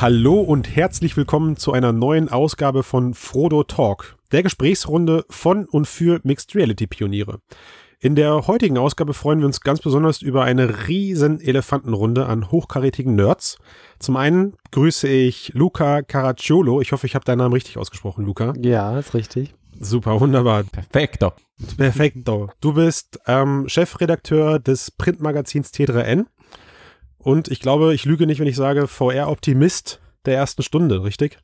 Hallo und herzlich willkommen zu einer neuen Ausgabe von Frodo Talk, der Gesprächsrunde von und für Mixed Reality Pioniere. In der heutigen Ausgabe freuen wir uns ganz besonders über eine riesen Elefantenrunde an hochkarätigen Nerds. Zum einen grüße ich Luca Caracciolo. Ich hoffe, ich habe deinen Namen richtig ausgesprochen, Luca. Ja, ist richtig. Super, wunderbar. Perfekto. Perfekto. Du bist ähm, Chefredakteur des Printmagazins T3N. Und ich glaube, ich lüge nicht, wenn ich sage, VR-Optimist der ersten Stunde, richtig?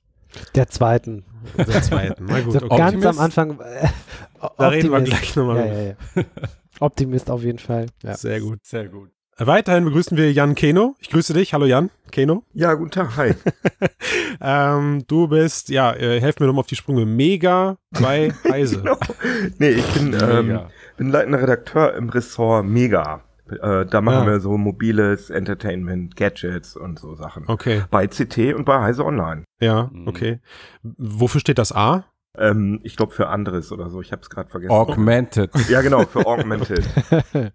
Der zweiten. Der zweiten. Na gut, so ganz am Anfang. Äh, Da reden wir gleich nochmal. Ja, ja, ja. Optimist auf jeden Fall. Ja. Sehr gut. Sehr gut. Weiterhin begrüßen wir Jan Keno. Ich grüße dich. Hallo Jan. Keno. Ja, guten Tag. Hi. ähm, du bist, ja, äh, helf mir nochmal auf die Sprünge. Mega bei Heise. genau. Nee, ich bin, ähm, bin leitender Redakteur im Ressort Mega. Äh, da machen Ah. wir so mobiles Entertainment, Gadgets und so Sachen. Okay. Bei CT und bei Heise Online. Ja, Mhm. okay. Wofür steht das A? Ähm, ich glaube für anderes oder so. Ich habe es gerade vergessen. Augmented. Ja, genau, für Augmented.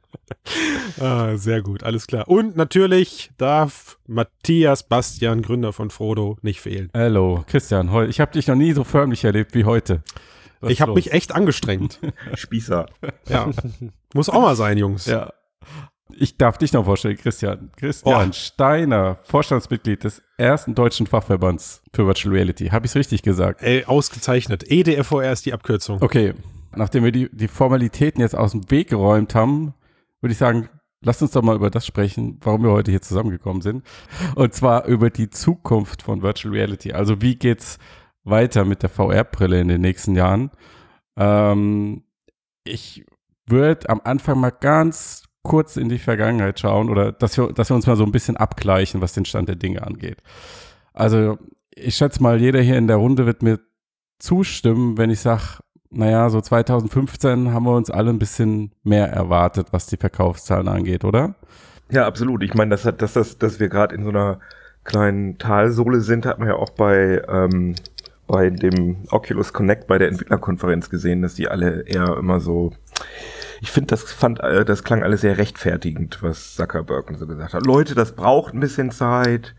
Ah, sehr gut, alles klar. Und natürlich darf Matthias Bastian, Gründer von Frodo, nicht fehlen. Hallo, Christian. Ich habe dich noch nie so förmlich erlebt wie heute. Was ich habe mich echt angestrengt. Spießer. ja. Muss auch mal sein, Jungs. Ja. Ich darf dich noch vorstellen, Christian. Christian Oh. Steiner, Vorstandsmitglied des ersten deutschen Fachverbands für Virtual Reality. Habe ich es richtig gesagt? Ey, ausgezeichnet. E EDFOR ist die Abkürzung. Okay. Nachdem wir die, die Formalitäten jetzt aus dem Weg geräumt haben, würde ich sagen, lasst uns doch mal über das sprechen, warum wir heute hier zusammengekommen sind. Und zwar über die Zukunft von Virtual Reality. Also wie geht's weiter mit der VR-Brille in den nächsten Jahren? Ähm, ich würde am Anfang mal ganz kurz in die Vergangenheit schauen oder dass wir, dass wir uns mal so ein bisschen abgleichen, was den Stand der Dinge angeht. Also ich schätze mal, jeder hier in der Runde wird mir zustimmen, wenn ich sage, naja, so 2015 haben wir uns alle ein bisschen mehr erwartet, was die Verkaufszahlen angeht, oder? Ja, absolut. Ich meine, dass, dass, dass, dass wir gerade in so einer kleinen Talsohle sind, hat man ja auch bei, ähm, bei dem Oculus Connect bei der Entwicklerkonferenz gesehen, dass die alle eher immer so. Ich finde, das fand, äh, das klang alles sehr rechtfertigend, was Zuckerberg und so gesagt hat. Leute, das braucht ein bisschen Zeit.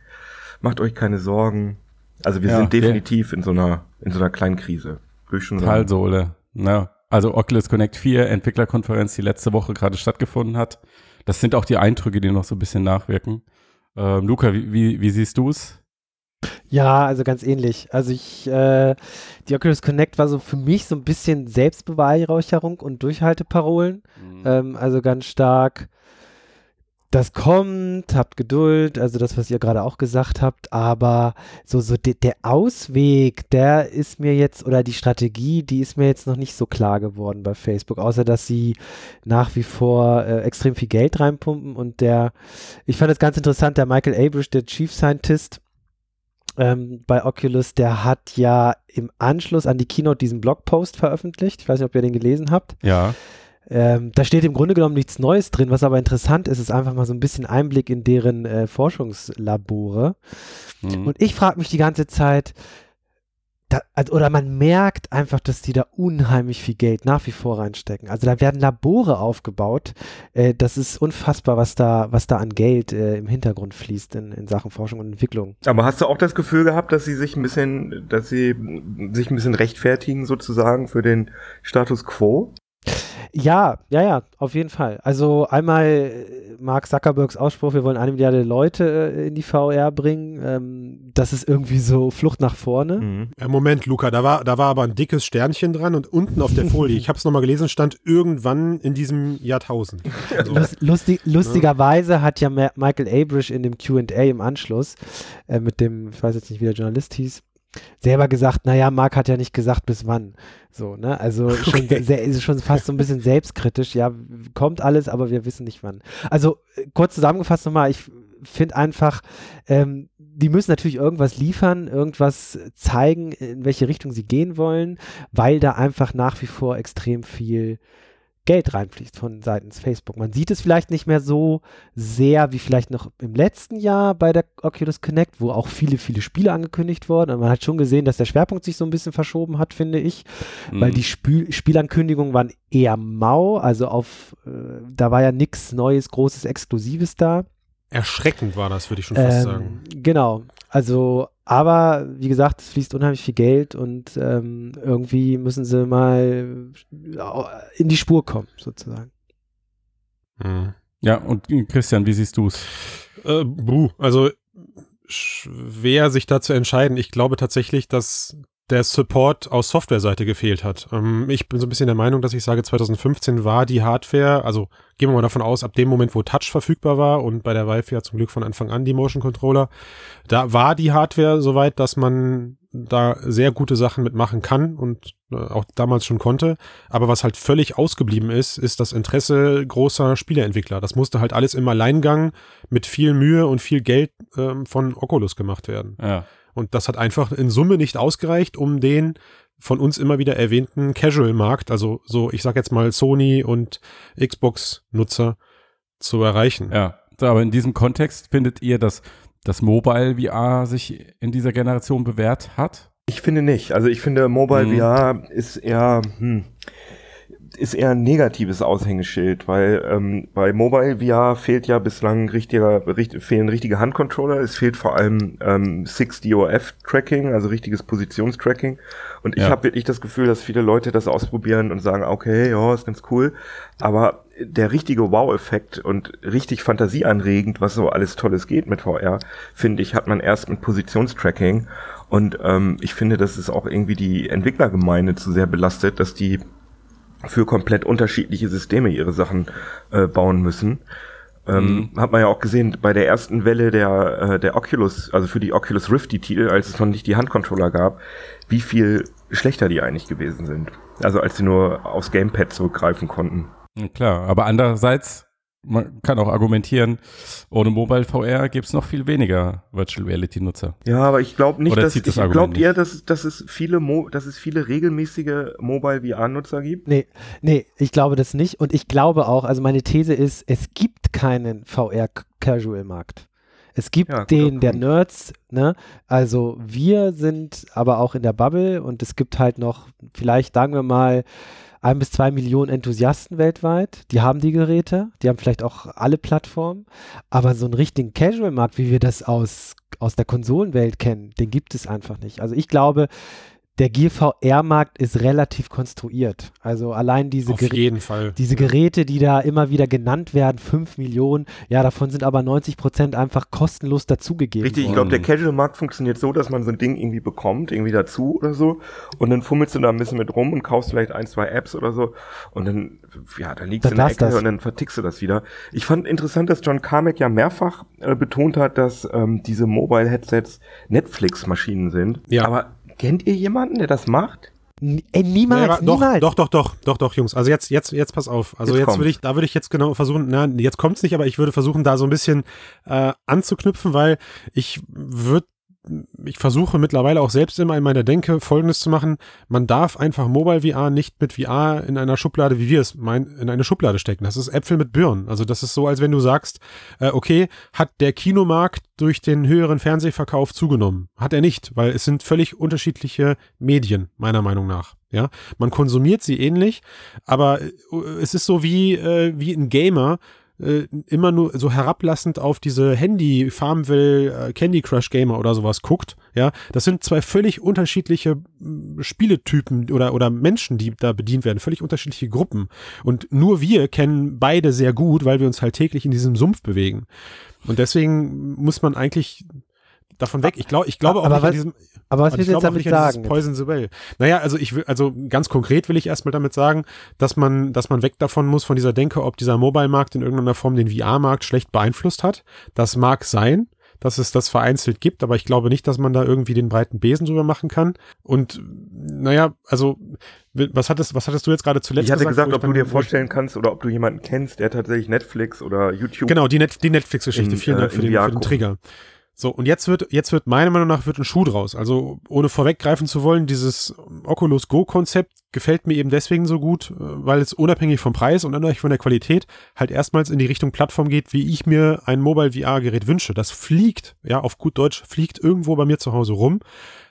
Macht euch keine Sorgen. Also wir Ja, sind definitiv in so einer, in so einer kleinen Krise. Würde ich schon sagen. Talsohle. Na, also Oculus Connect 4 Entwicklerkonferenz, die letzte Woche gerade stattgefunden hat. Das sind auch die Eindrücke, die noch so ein bisschen nachwirken. Ähm, Luca, wie, wie, wie siehst du es? Ja, also ganz ähnlich. Also ich, äh, die Oculus Connect war so für mich so ein bisschen Selbstbeweihräucherung und Durchhalteparolen. Ähm, also ganz stark, das kommt, habt Geduld, also das, was ihr gerade auch gesagt habt, aber so, so de, der Ausweg, der ist mir jetzt, oder die Strategie, die ist mir jetzt noch nicht so klar geworden bei Facebook, außer dass sie nach wie vor äh, extrem viel Geld reinpumpen und der, ich fand es ganz interessant, der Michael Abrish, der Chief Scientist, ähm, bei Oculus, der hat ja im Anschluss an die Keynote diesen Blogpost veröffentlicht. Ich weiß nicht, ob ihr den gelesen habt. Ja. Ähm, da steht im Grunde genommen nichts Neues drin, was aber interessant ist, ist einfach mal so ein bisschen Einblick in deren äh, Forschungslabore. Mhm. Und ich frage mich die ganze Zeit, da, also, oder man merkt einfach, dass die da unheimlich viel Geld nach wie vor reinstecken. Also da werden Labore aufgebaut. Äh, das ist unfassbar, was da, was da an Geld äh, im Hintergrund fließt in, in Sachen Forschung und Entwicklung. Aber hast du auch das Gefühl gehabt, dass sie sich ein bisschen, dass sie sich ein bisschen rechtfertigen sozusagen für den Status quo? Ja, ja, ja, auf jeden Fall. Also einmal äh, Mark Zuckerbergs Ausspruch, wir wollen eine Milliarde Leute äh, in die VR bringen. Ähm, das ist irgendwie so Flucht nach vorne. Äh, Moment, Luca, da war, da war aber ein dickes Sternchen dran und unten auf der Folie, ich habe es nochmal gelesen, stand irgendwann in diesem Jahrtausend. Also, Lus- Lustig, lustigerweise hat ja Michael Abrish in dem Q&A im Anschluss äh, mit dem, ich weiß jetzt nicht, wie der Journalist hieß, selber gesagt, naja, Mark hat ja nicht gesagt, bis wann. So, ne? Also schon, Okay. sehr, ist schon fast so ein bisschen selbstkritisch. Ja, kommt alles, aber wir wissen nicht wann. Also äh, kurz zusammengefasst nochmal, ich finde einfach, ähm, die müssen natürlich irgendwas liefern, irgendwas zeigen, in welche Richtung sie gehen wollen, weil da einfach nach wie vor extrem viel Geld reinfließt von seitens Facebook. Man sieht es vielleicht nicht mehr so sehr wie vielleicht noch im letzten Jahr bei der Oculus Connect, wo auch viele, viele Spiele angekündigt wurden. Und man hat schon gesehen, dass der Schwerpunkt sich so ein bisschen verschoben hat, finde ich, weil Mhm. die Spiel Spielankündigungen waren eher mau. Also auf, äh, da war ja nichts Neues, Großes, Exklusives da. erschreckend war das, würde ich schon fast Ähm, sagen. Genau. Also, aber wie gesagt, es fließt unheimlich viel Geld und ähm, irgendwie müssen sie mal in die Spur kommen, sozusagen. Mhm. Ja, und äh, Christian, wie siehst du es? Äh, buh, also schwer sich da zu entscheiden. Ich glaube tatsächlich, dass der Support aus Softwareseite gefehlt hat. Ähm, ich bin so ein bisschen der Meinung, dass ich sage, 2015 war die Hardware, also gehen wir mal davon aus, ab dem Moment, wo Touch verfügbar war und bei der Vive ja zum Glück von Anfang an die Motion Controller, da war die Hardware soweit, dass man da sehr gute Sachen mitmachen kann und äh, auch damals schon konnte. Aber was halt völlig ausgeblieben ist, ist das Interesse großer Spieleentwickler. Das musste halt alles im Alleingang mit viel Mühe und viel Geld ähm, von Oculus gemacht werden. Ja. Und das hat einfach in Summe nicht ausgereicht, um den von uns immer wieder erwähnten Casual-Markt, also so, ich sag jetzt mal Sony und Xbox-Nutzer zu erreichen. Ja. Aber in diesem Kontext findet ihr, dass das Mobile VR sich in dieser Generation bewährt hat? Ich finde nicht. Also ich finde, Mobile Mhm. VR ist eher, hm, ist eher ein negatives Aushängeschild, weil ähm, bei Mobile VR fehlt ja bislang richtiger, richt, fehlen richtige Handcontroller. Es fehlt vor allem ähm, 6DOF-Tracking, also richtiges Positionstracking. Und ich Ja. habe wirklich das Gefühl, dass viele Leute das ausprobieren und sagen, okay, ja, ist ganz cool. Aber der richtige Wow-Effekt und richtig fantasieanregend, was so alles Tolles geht mit VR, finde ich, hat man erst mit Positionstracking. Und ähm, ich finde, dass es auch irgendwie die Entwicklergemeinde zu sehr belastet, dass die für komplett unterschiedliche Systeme ihre Sachen äh, bauen müssen. Ähm, Hat man ja auch gesehen bei der ersten Welle der, äh, der Oculus, also für die Oculus Rift die Titel, als es noch nicht die Handcontroller gab, wie viel schlechter die eigentlich gewesen sind. Also als sie nur aufs Gamepad zurückgreifen konnten. Klar, aber andererseits, man kann auch argumentieren, ohne Mobile VR gibt es noch viel weniger Virtual Reality Nutzer. Ja, aber ich glaube nicht, Oder dass das ich nicht? eher, dass, dass es viele Mo dass es viele regelmäßige Mobile VR Nutzer gibt. Nee, nee, ich glaube das nicht. Und ich glaube auch, also meine These ist, es gibt keinen VR-Casual-Markt. Es gibt Ja, den der. Nerds, ne? Also wir sind aber auch in der Bubble und es gibt halt noch, vielleicht sagen wir mal, ein bis zwei Millionen Enthusiasten weltweit. Die haben die Geräte, die haben vielleicht auch alle Plattformen, aber so einen richtigen Casual-Markt, wie wir das aus, aus der Konsolenwelt kennen, den gibt es einfach nicht. Also ich glaube, der Gear VR-Markt ist relativ konstruiert. Also allein diese Auf Geräte. jeden Fall. Diese Geräte, die da immer wieder genannt werden, 5 Millionen, ja, davon sind aber 90 Prozent einfach kostenlos dazugegeben. Richtig, ich glaube, der Casual-Markt funktioniert so, dass man so ein Ding irgendwie bekommt, irgendwie dazu oder so. Und dann fummelst du da ein bisschen mit rum und kaufst vielleicht ein, zwei Apps oder so. Und dann, ja, dann liegst Dann du in der Ecke das. und dann vertickst du das wieder. Ich fand interessant, dass John Carmack ja mehrfach äh, betont hat, dass ähm, diese Mobile-Headsets Netflix-Maschinen sind. Ja. Aber kennt ihr jemanden, der das macht? N- Ey, niemals, doch, niemals. doch, doch, doch, doch, doch, Jungs. Also jetzt, jetzt, jetzt pass auf. Also Jetzt jetzt, würde ich, da würde ich jetzt genau versuchen, na, jetzt kommt's nicht, aber ich würde versuchen, da so ein bisschen äh, anzuknüpfen, weil ich würde, ich versuche mittlerweile auch selbst immer in meiner Denke Folgendes zu machen. Man darf einfach Mobile VR nicht mit VR in einer Schublade, wie wir es meinen, in eine Schublade stecken. Das ist Äpfel mit Birnen. Also das ist so, als wenn du sagst, äh, okay, hat der Kinomarkt durch den höheren Fernsehverkauf zugenommen? Hat er nicht, weil es sind völlig unterschiedliche Medien, meiner Meinung nach. Ja, man konsumiert sie ähnlich, aber äh, es ist so wie, äh, wie ein Gamer, äh, immer nur so herablassend auf diese Handy Farmville äh, Candy Crush Gamer oder sowas guckt, ja, das sind zwei völlig unterschiedliche mh, Spieletypen oder oder Menschen, die da bedient werden, völlig unterschiedliche Gruppen und nur wir kennen beide sehr gut, weil wir uns halt täglich in diesem Sumpf bewegen. Und deswegen muss man eigentlich davon weg. Ich glaube, ich glaube auch Aber nicht was- an diesem aber was willst ich du jetzt damit sagen? Poison the Well. Naja, also ich will, also ganz konkret will ich erstmal damit sagen, dass man, dass man weg davon muss, von dieser Denke, ob dieser Mobile-Markt in irgendeiner Form den VR-Markt schlecht beeinflusst hat. Das mag sein, dass es das vereinzelt gibt, aber ich glaube nicht, dass man da irgendwie den breiten Besen drüber machen kann. Und naja, also was hattest, was hattest du jetzt gerade zuletzt Ich hatte gesagt, wo ob du dir vorstellen kannst oder ob du jemanden kennst, der tatsächlich Netflix oder YouTube Genau, die, Net die Netflix-Geschichte. Vielen äh, Dank für in den, für den gucken. Trigger. So, und jetzt wird, jetzt wird meiner Meinung nach wird ein Schuh draus. Also, ohne vorweggreifen zu wollen, dieses Oculus Go-Konzept gefällt mir eben deswegen so gut, äh, weil es unabhängig vom Preis und unabhängig von der Qualität halt erstmals in die Richtung Plattform geht, wie ich mir ein Mobile VR-Gerät wünsche. Das fliegt, ja, auf gut Deutsch, fliegt irgendwo bei mir zu Hause rum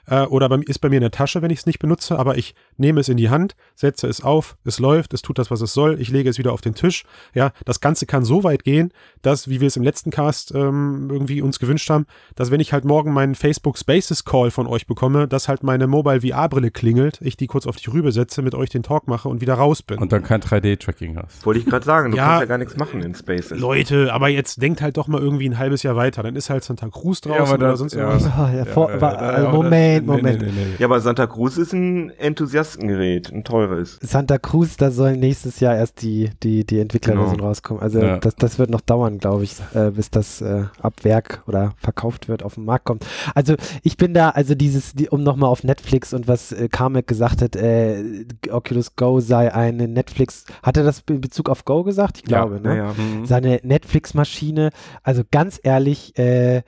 äh, oder bei, ist bei mir in der Tasche, wenn ich es nicht benutze, aber ich nehme es in die Hand, setze es auf, es läuft, es tut das, was es soll, ich lege es wieder auf den Tisch. Ja, das Ganze kann so weit gehen, dass, wie wir es im letzten Cast ähm, irgendwie uns gewünscht haben, dass wenn ich halt morgen meinen Facebook Spaces Call von euch bekomme, dass halt meine Mobile VR-Brille klingelt, ich die kurz auf die Rübe setze, mit euch den Talk mache und wieder raus bin. Und dann kein 3D-Tracking hast. Wollte ich gerade sagen, du Ja. kannst ja gar nichts machen in Spaces. Leute, aber jetzt denkt halt doch mal irgendwie ein halbes Jahr weiter. Dann ist halt Santa Cruz draußen oder sonst ja. was. Ah, ja, Ja, ja, ja, Moment, nee, Moment. nee, nee, nee. Ja, aber Santa Cruz ist ein Enthusiastengerät, ein teures. Santa Cruz, da sollen nächstes Jahr erst die, die, die Entwicklerversion Genau. rauskommen. Also Ja. das, das wird noch dauern, glaube ich, äh, bis das äh, ab Werk oder verkauft wird, auf den Markt kommt. Also ich bin da, also dieses, die, um nochmal auf Netflix und was äh, Kamek gesagt hat, äh, Oculus Go sei eine Netflix, hat er das in Bezug auf Go gesagt? Ich glaube, ne? Ja, ja. Mhm. seine Netflix-Maschine. Also ganz ehrlich, äh,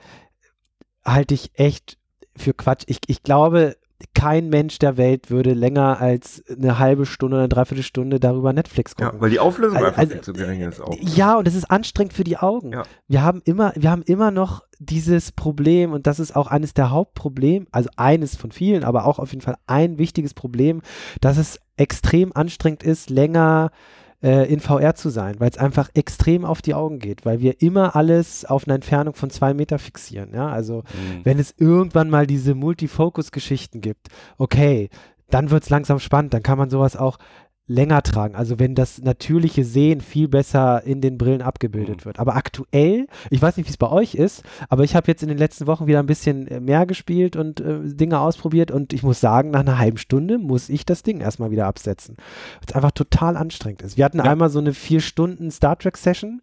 halte ich echt für Quatsch. Ich, ich glaube, kein Mensch der Welt würde länger als eine halbe Stunde oder eine Dreiviertelstunde darüber Netflix ja, gucken. weil die Auflösung Also- einfach also- viel zu gering ist auch. Ja, und es ist anstrengend für die Augen. Ja. Wir haben immer, wir haben immer noch dieses Problem und das ist auch eines der Hauptprobleme, also eines von vielen, aber auch auf jeden Fall ein wichtiges Problem, dass es extrem anstrengend ist, länger äh, in VR zu sein, weil es einfach extrem auf die Augen geht, weil wir immer alles auf eine Entfernung von zwei Meter fixieren. Ja, also Mhm. wenn es irgendwann mal diese Multifocus-Geschichten gibt, okay, dann wird es langsam spannend, dann kann man sowas auch länger tragen. Also wenn das natürliche Sehen viel besser in den Brillen abgebildet Mhm. wird. Aber aktuell, ich weiß nicht, wie es bei euch ist, aber ich habe jetzt in den letzten Wochen wieder ein bisschen äh, mehr gespielt und äh, Dinge ausprobiert und ich muss sagen, nach einer halben Stunde muss ich das Ding erstmal wieder absetzen. Weil es einfach total anstrengend ist. Wir hatten Ja. einmal so eine vier Stunden Star Trek Session.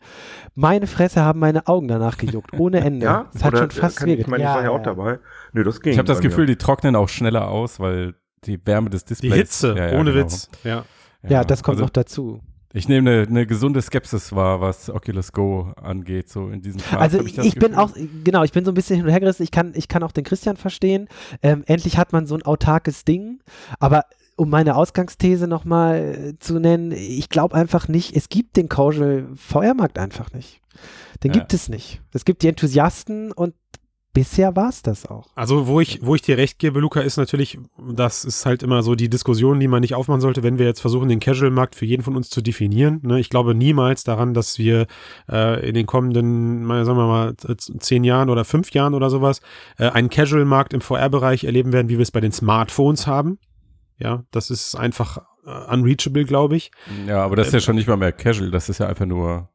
Meine Fresse haben meine Augen danach gejuckt, ohne Ende. Ja, Es hat Oder, schon fast kann, ich wehgetan. meine, ich Ja, war ja auch ja. dabei. Nö, das ging. Ich habe das bei mir. Gefühl, die trocknen auch schneller aus, weil die Wärme des Displays. Die Hitze, Ja, ja, ohne genau. Witz. Ja. Ja, das kommt also noch dazu. Ich nehme eine, eine gesunde Skepsis wahr, was Oculus Go angeht, so in diesem Fall. Also ich, das bin auch, genau, ich bin so ein bisschen hin und her gerissen. Ich kann, ich kann auch den Christian verstehen. Ähm, endlich hat man so ein autarkes Ding. Aber um meine Ausgangsthese nochmal äh, zu nennen, ich glaube einfach nicht, es gibt den Casual VR-Markt einfach nicht. Den Ja. gibt es nicht. Es gibt die Enthusiasten und bisher war es das auch. Also, wo ich, wo ich dir recht gebe, Luca, ist natürlich, das ist halt immer so die Diskussion, die man nicht aufmachen sollte, wenn wir jetzt versuchen, den Casual-Markt für jeden von uns zu definieren. Ne? Ich glaube niemals daran, dass wir äh, in den kommenden, mal, sagen wir mal, zehn Jahren oder fünf Jahren oder sowas, äh, einen Casual-Markt im VR-Bereich erleben werden, wie wir es bei den Smartphones haben. Ja, das ist einfach äh, unreachable, glaube ich. Ja, aber das ist ja schon nicht mal mehr Casual, das ist ja einfach nur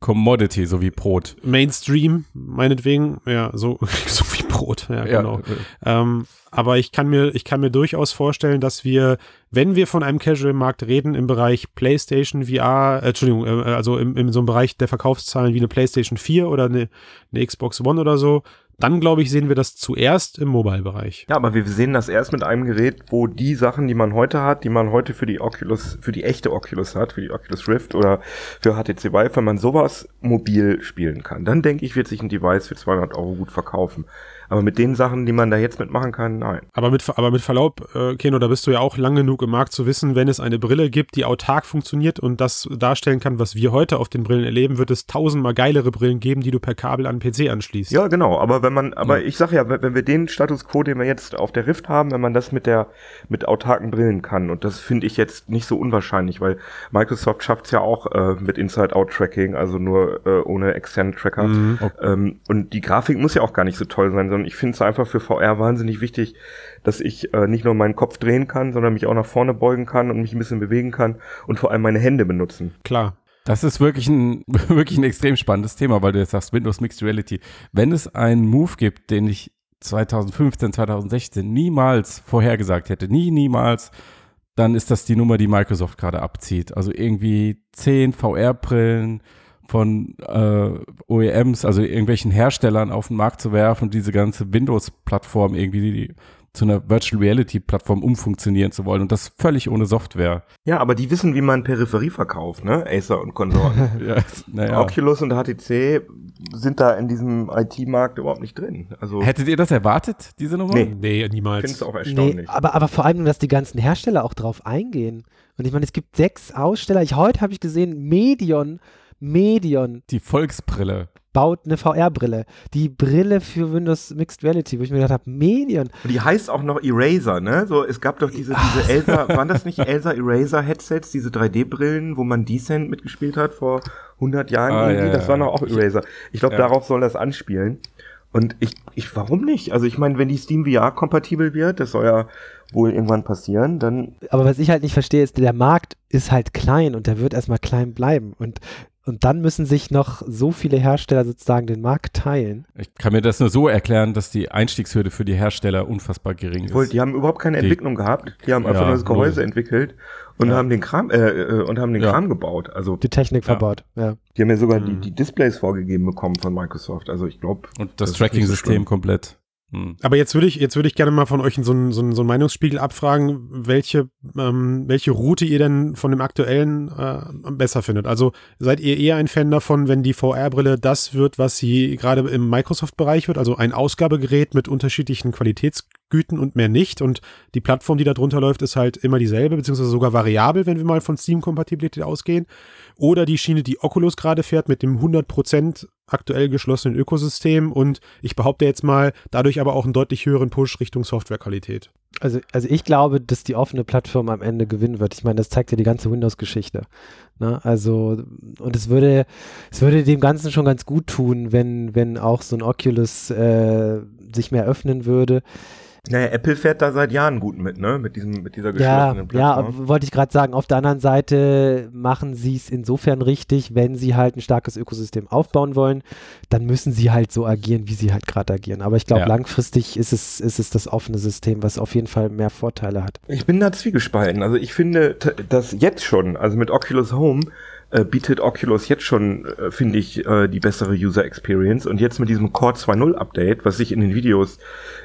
Commodity, so wie Brot. Mainstream, meinetwegen, ja, so, so wie Brot, ja, genau. äh, Ähm, aber ich kann mir, ich kann mir durchaus vorstellen, dass wir, wenn wir von einem Casual-Markt reden, im Bereich PlayStation VR, äh, Entschuldigung, äh, also im, in so einem Bereich der Verkaufszahlen wie eine PlayStation 4 oder eine, eine Xbox One oder so, dann glaube ich, sehen wir das zuerst im Mobile-Bereich. Ja, aber wir sehen das erst mit einem Gerät, wo die Sachen, die man heute hat, die man heute für die Oculus, für die echte Oculus hat, für die Oculus Rift oder für HTC Vive, wenn man sowas mobil spielen kann, dann denke ich, wird sich ein Device für 200 Euro gut verkaufen. Aber mit den Sachen, die man da jetzt mitmachen kann, nein. Aber mit, aber mit Verlaub, äh, Keno, da bist du ja auch lang genug im Markt zu wissen, wenn es eine Brille gibt, die autark funktioniert und das darstellen kann, was wir heute auf den Brillen erleben, wird es tausendmal geilere Brillen geben, die du per Kabel an PC anschließt. Ja, genau. Aber wenn man, aber ich sage ja, wenn wir den Status quo, den wir jetzt auf der Rift haben, wenn man das mit der mit autarken Brillen kann, und das finde ich jetzt nicht so unwahrscheinlich, weil Microsoft schafft es ja auch äh, mit Inside-Out-Tracking, also nur äh, ohne externe Tracker. Mhm. Ähm, und die Grafik muss ja auch gar nicht so toll sein, sondern ich finde es einfach für VR wahnsinnig wichtig, dass ich äh, nicht nur meinen Kopf drehen kann, sondern mich auch nach vorne beugen kann und mich ein bisschen bewegen kann und vor allem meine Hände benutzen. Klar. Das ist wirklich ein, wirklich ein extrem spannendes Thema, weil du jetzt sagst, Windows Mixed Reality. Wenn es einen Move gibt, den ich 2015, 2016 niemals vorhergesagt hätte, nie, niemals, dann ist das die Nummer, die Microsoft gerade abzieht. Also irgendwie zehn VR-Brillen von äh, OEMs, also irgendwelchen Herstellern auf den Markt zu werfen und diese ganze Windows-Plattform irgendwie zu einer Virtual Reality Plattform umfunktionieren zu wollen und das völlig ohne Software. Ja, aber die wissen, wie man Peripherie verkauft, ne? Acer und Konsorten. ja, naja. Oculus und HTC sind da in diesem IT-Markt überhaupt nicht drin. Also Hättet ihr das erwartet, diese Nummer? Nee. Nee, ich finde niemals. es auch erstaunlich. Nee, aber, aber vor allem, dass die ganzen Hersteller auch drauf eingehen. Und ich meine, es gibt sechs Aussteller. Ich, heute habe ich gesehen, Medion, Medion Die Volksbrille. baut eine VR-Brille. Die Brille für Windows Mixed Reality, wo ich mir gedacht habe, Medion. Und die heißt auch noch Eraser, ne? So, es gab doch diese, diese Elsa, waren das nicht Elsa Eraser Headsets, diese 3D-Brillen, wo man Descent mitgespielt hat vor 100 Jahren Ah, irgendwie? ja, das ja. war noch auch Eraser. Ich glaube, Ja. darauf soll das anspielen. Und ich, ich, warum nicht? Also ich meine, wenn die Steam VR kompatibel wird, das soll ja wohl irgendwann passieren, dann Aber was ich halt nicht verstehe, ist, der Markt ist halt klein und der wird erstmal klein bleiben. Und, und dann müssen sich noch so viele Hersteller sozusagen den Markt teilen. Ich kann mir das nur so erklären, dass die Einstiegshürde für die Hersteller unfassbar gering ist. Wohl, die haben überhaupt keine Die- Entwicklung gehabt. Die haben einfach Ja, nur das Gehäuse null. entwickelt und Ja. haben den Kram äh, äh, und haben den Ja. Kram gebaut. Also Die Technik Ja. verbaut. Ja. die haben ja sogar die, Mhm. die Displays vorgegeben bekommen von Microsoft. Also ich glaube, Und das, Das so Tracking-System schlimm. komplett. Hm. Aber jetzt würde ich, jetzt würde ich gerne mal von euch so einen, so so einen Meinungsspiegel abfragen, welche, ähm, welche Route ihr denn von dem aktuellen äh, besser findet. Also seid ihr eher ein Fan davon, wenn die VR-Brille das wird, was sie gerade im Microsoft-Bereich wird, also ein Ausgabegerät mit unterschiedlichen Qualitätsgüten und mehr nicht. Und die Plattform, die da drunter läuft, ist halt immer dieselbe, beziehungsweise sogar variabel, wenn wir mal von Steam-Kompatibilität ausgehen. Oder die Schiene, die Oculus gerade fährt, mit dem 100% aktuell geschlossenen Ökosystem und ich behaupte jetzt mal, dadurch aber auch einen deutlich höheren Push Richtung Softwarequalität. Also, also ich glaube, dass die offene Plattform am Ende gewinnen wird. Ich meine, das zeigt ja die ganze Windows-Geschichte. Ne? Also, und es würde, es würde dem Ganzen schon ganz gut tun, wenn, wenn auch so ein Oculus äh, sich mehr öffnen würde. Naja, Apple fährt da seit Jahren gut mit, ne? Mit diesem, mit dieser Ja, geschlossenen ja, Plattform. wollte ich gerade sagen. Auf der anderen Seite machen sie es insofern richtig, wenn sie halt ein starkes Ökosystem aufbauen wollen, dann müssen sie halt so agieren, wie sie halt gerade agieren. Aber ich glaube, Ja. langfristig ist es, ist es das offene System, was auf jeden Fall mehr Vorteile hat. Ich bin da zwiegespalten. Also ich finde, dass jetzt schon, also mit Oculus Home, äh, bietet Oculus jetzt schon, äh, finde ich, äh, die bessere User Experience. Und jetzt mit diesem Core 2.0 Update, was ich in den Videos,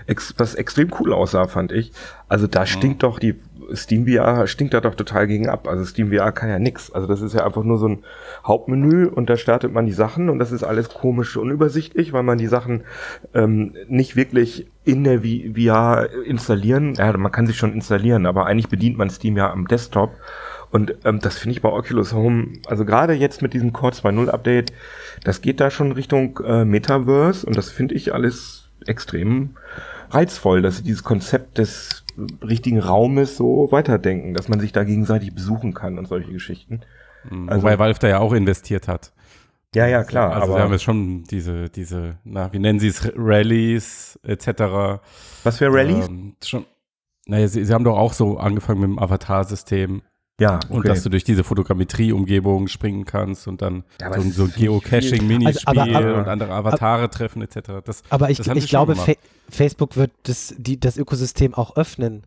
ex was extrem cool aussah, fand ich. Also da stinkt doch die Steam VR stinkt da doch total gegen ab. Also Steam VR kann ja nix. Also das ist ja einfach nur so ein Hauptmenü und da startet man die Sachen und das ist alles komisch unübersichtlich, weil man die Sachen ähm, nicht wirklich in der VR installieren. Ja, man kann sich schon installieren, aber eigentlich bedient man Steam ja am Desktop. Und ähm, das finde ich bei Oculus Home, also gerade jetzt mit diesem Core 2.0 Update, das geht da schon Richtung äh, Metaverse und das finde ich alles extrem reizvoll, dass sie dieses Konzept des richtigen Raumes so weiterdenken, dass man sich da gegenseitig besuchen kann und solche Geschichten. Hm. Also- Wobei Valve da ja auch investiert hat. Ja, ja, klar, Also aber wir haben jetzt schon diese, diese, na, wie nennen sie es, Rallies etc. was für Rallyes? Ähm, schon, naja, sie, sie haben doch auch so angefangen mit dem Avatar-System ja, und dass du durch diese Fotogrammetrie-Umgebung springen kannst und dann Ja, aber so, so viel- Geocaching-Minispiel Also, aber- aber- und andere Avatare treffen etc. Das, Aber ich, Das ich glaube. Fa Facebook wird das, die, das Ökosystem auch öffnen.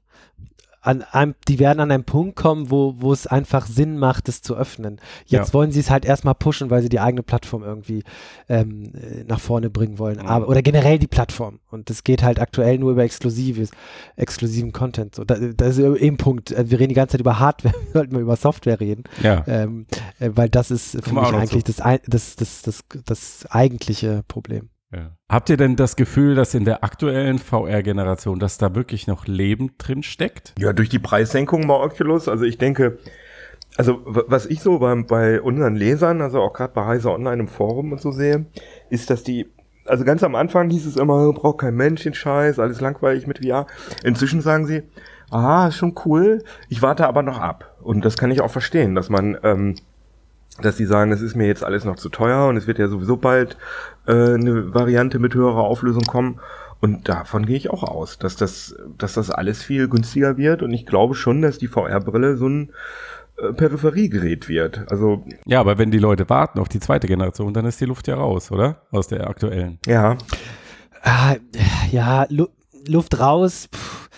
An einem, die werden an einen Punkt kommen, wo, wo es einfach Sinn macht, es zu öffnen. Jetzt Ja. wollen sie es halt erstmal pushen, weil sie die eigene Plattform irgendwie ähm, äh, nach vorne bringen wollen. Mhm. Aber, oder generell die Plattform. Und das geht halt aktuell nur über exklusives, exklusiven Content. So, da, das ist eben ein Punkt. Äh, Wir reden die ganze Zeit über Hardware, wir sollten mal über Software reden. ja. Ähm, äh, weil das ist für wir mich eigentlich das, das, das, das, das eigentliche Problem. Ja. Habt ihr denn das Gefühl, dass in der aktuellen VR-Generation, dass da wirklich noch Leben drin steckt? Ja, durch die Preissenkung bei Oculus. Also ich denke, also was ich so beim, bei unseren Lesern, also auch gerade bei Heise Online im Forum und so sehe, ist, dass die, also ganz am Anfang hieß es immer, braucht kein Mensch den Scheiß, alles langweilig mit VR. Inzwischen sagen sie, aha, ist schon cool, ich warte aber noch ab. Und das kann ich auch verstehen, dass man, ähm, dass die sagen, es ist mir jetzt alles noch zu teuer und es wird ja sowieso bald äh, eine Variante mit höherer Auflösung kommen. Und davon gehe ich auch aus, dass das, dass das alles viel günstiger wird. Und ich glaube schon, dass die VR-Brille so ein äh, Peripheriegerät wird. Also Ja, aber wenn die Leute warten auf die zweite Generation, dann ist die Luft ja raus, oder? Aus der aktuellen. ja, Ah, ja, Lu Luft raus. Pff.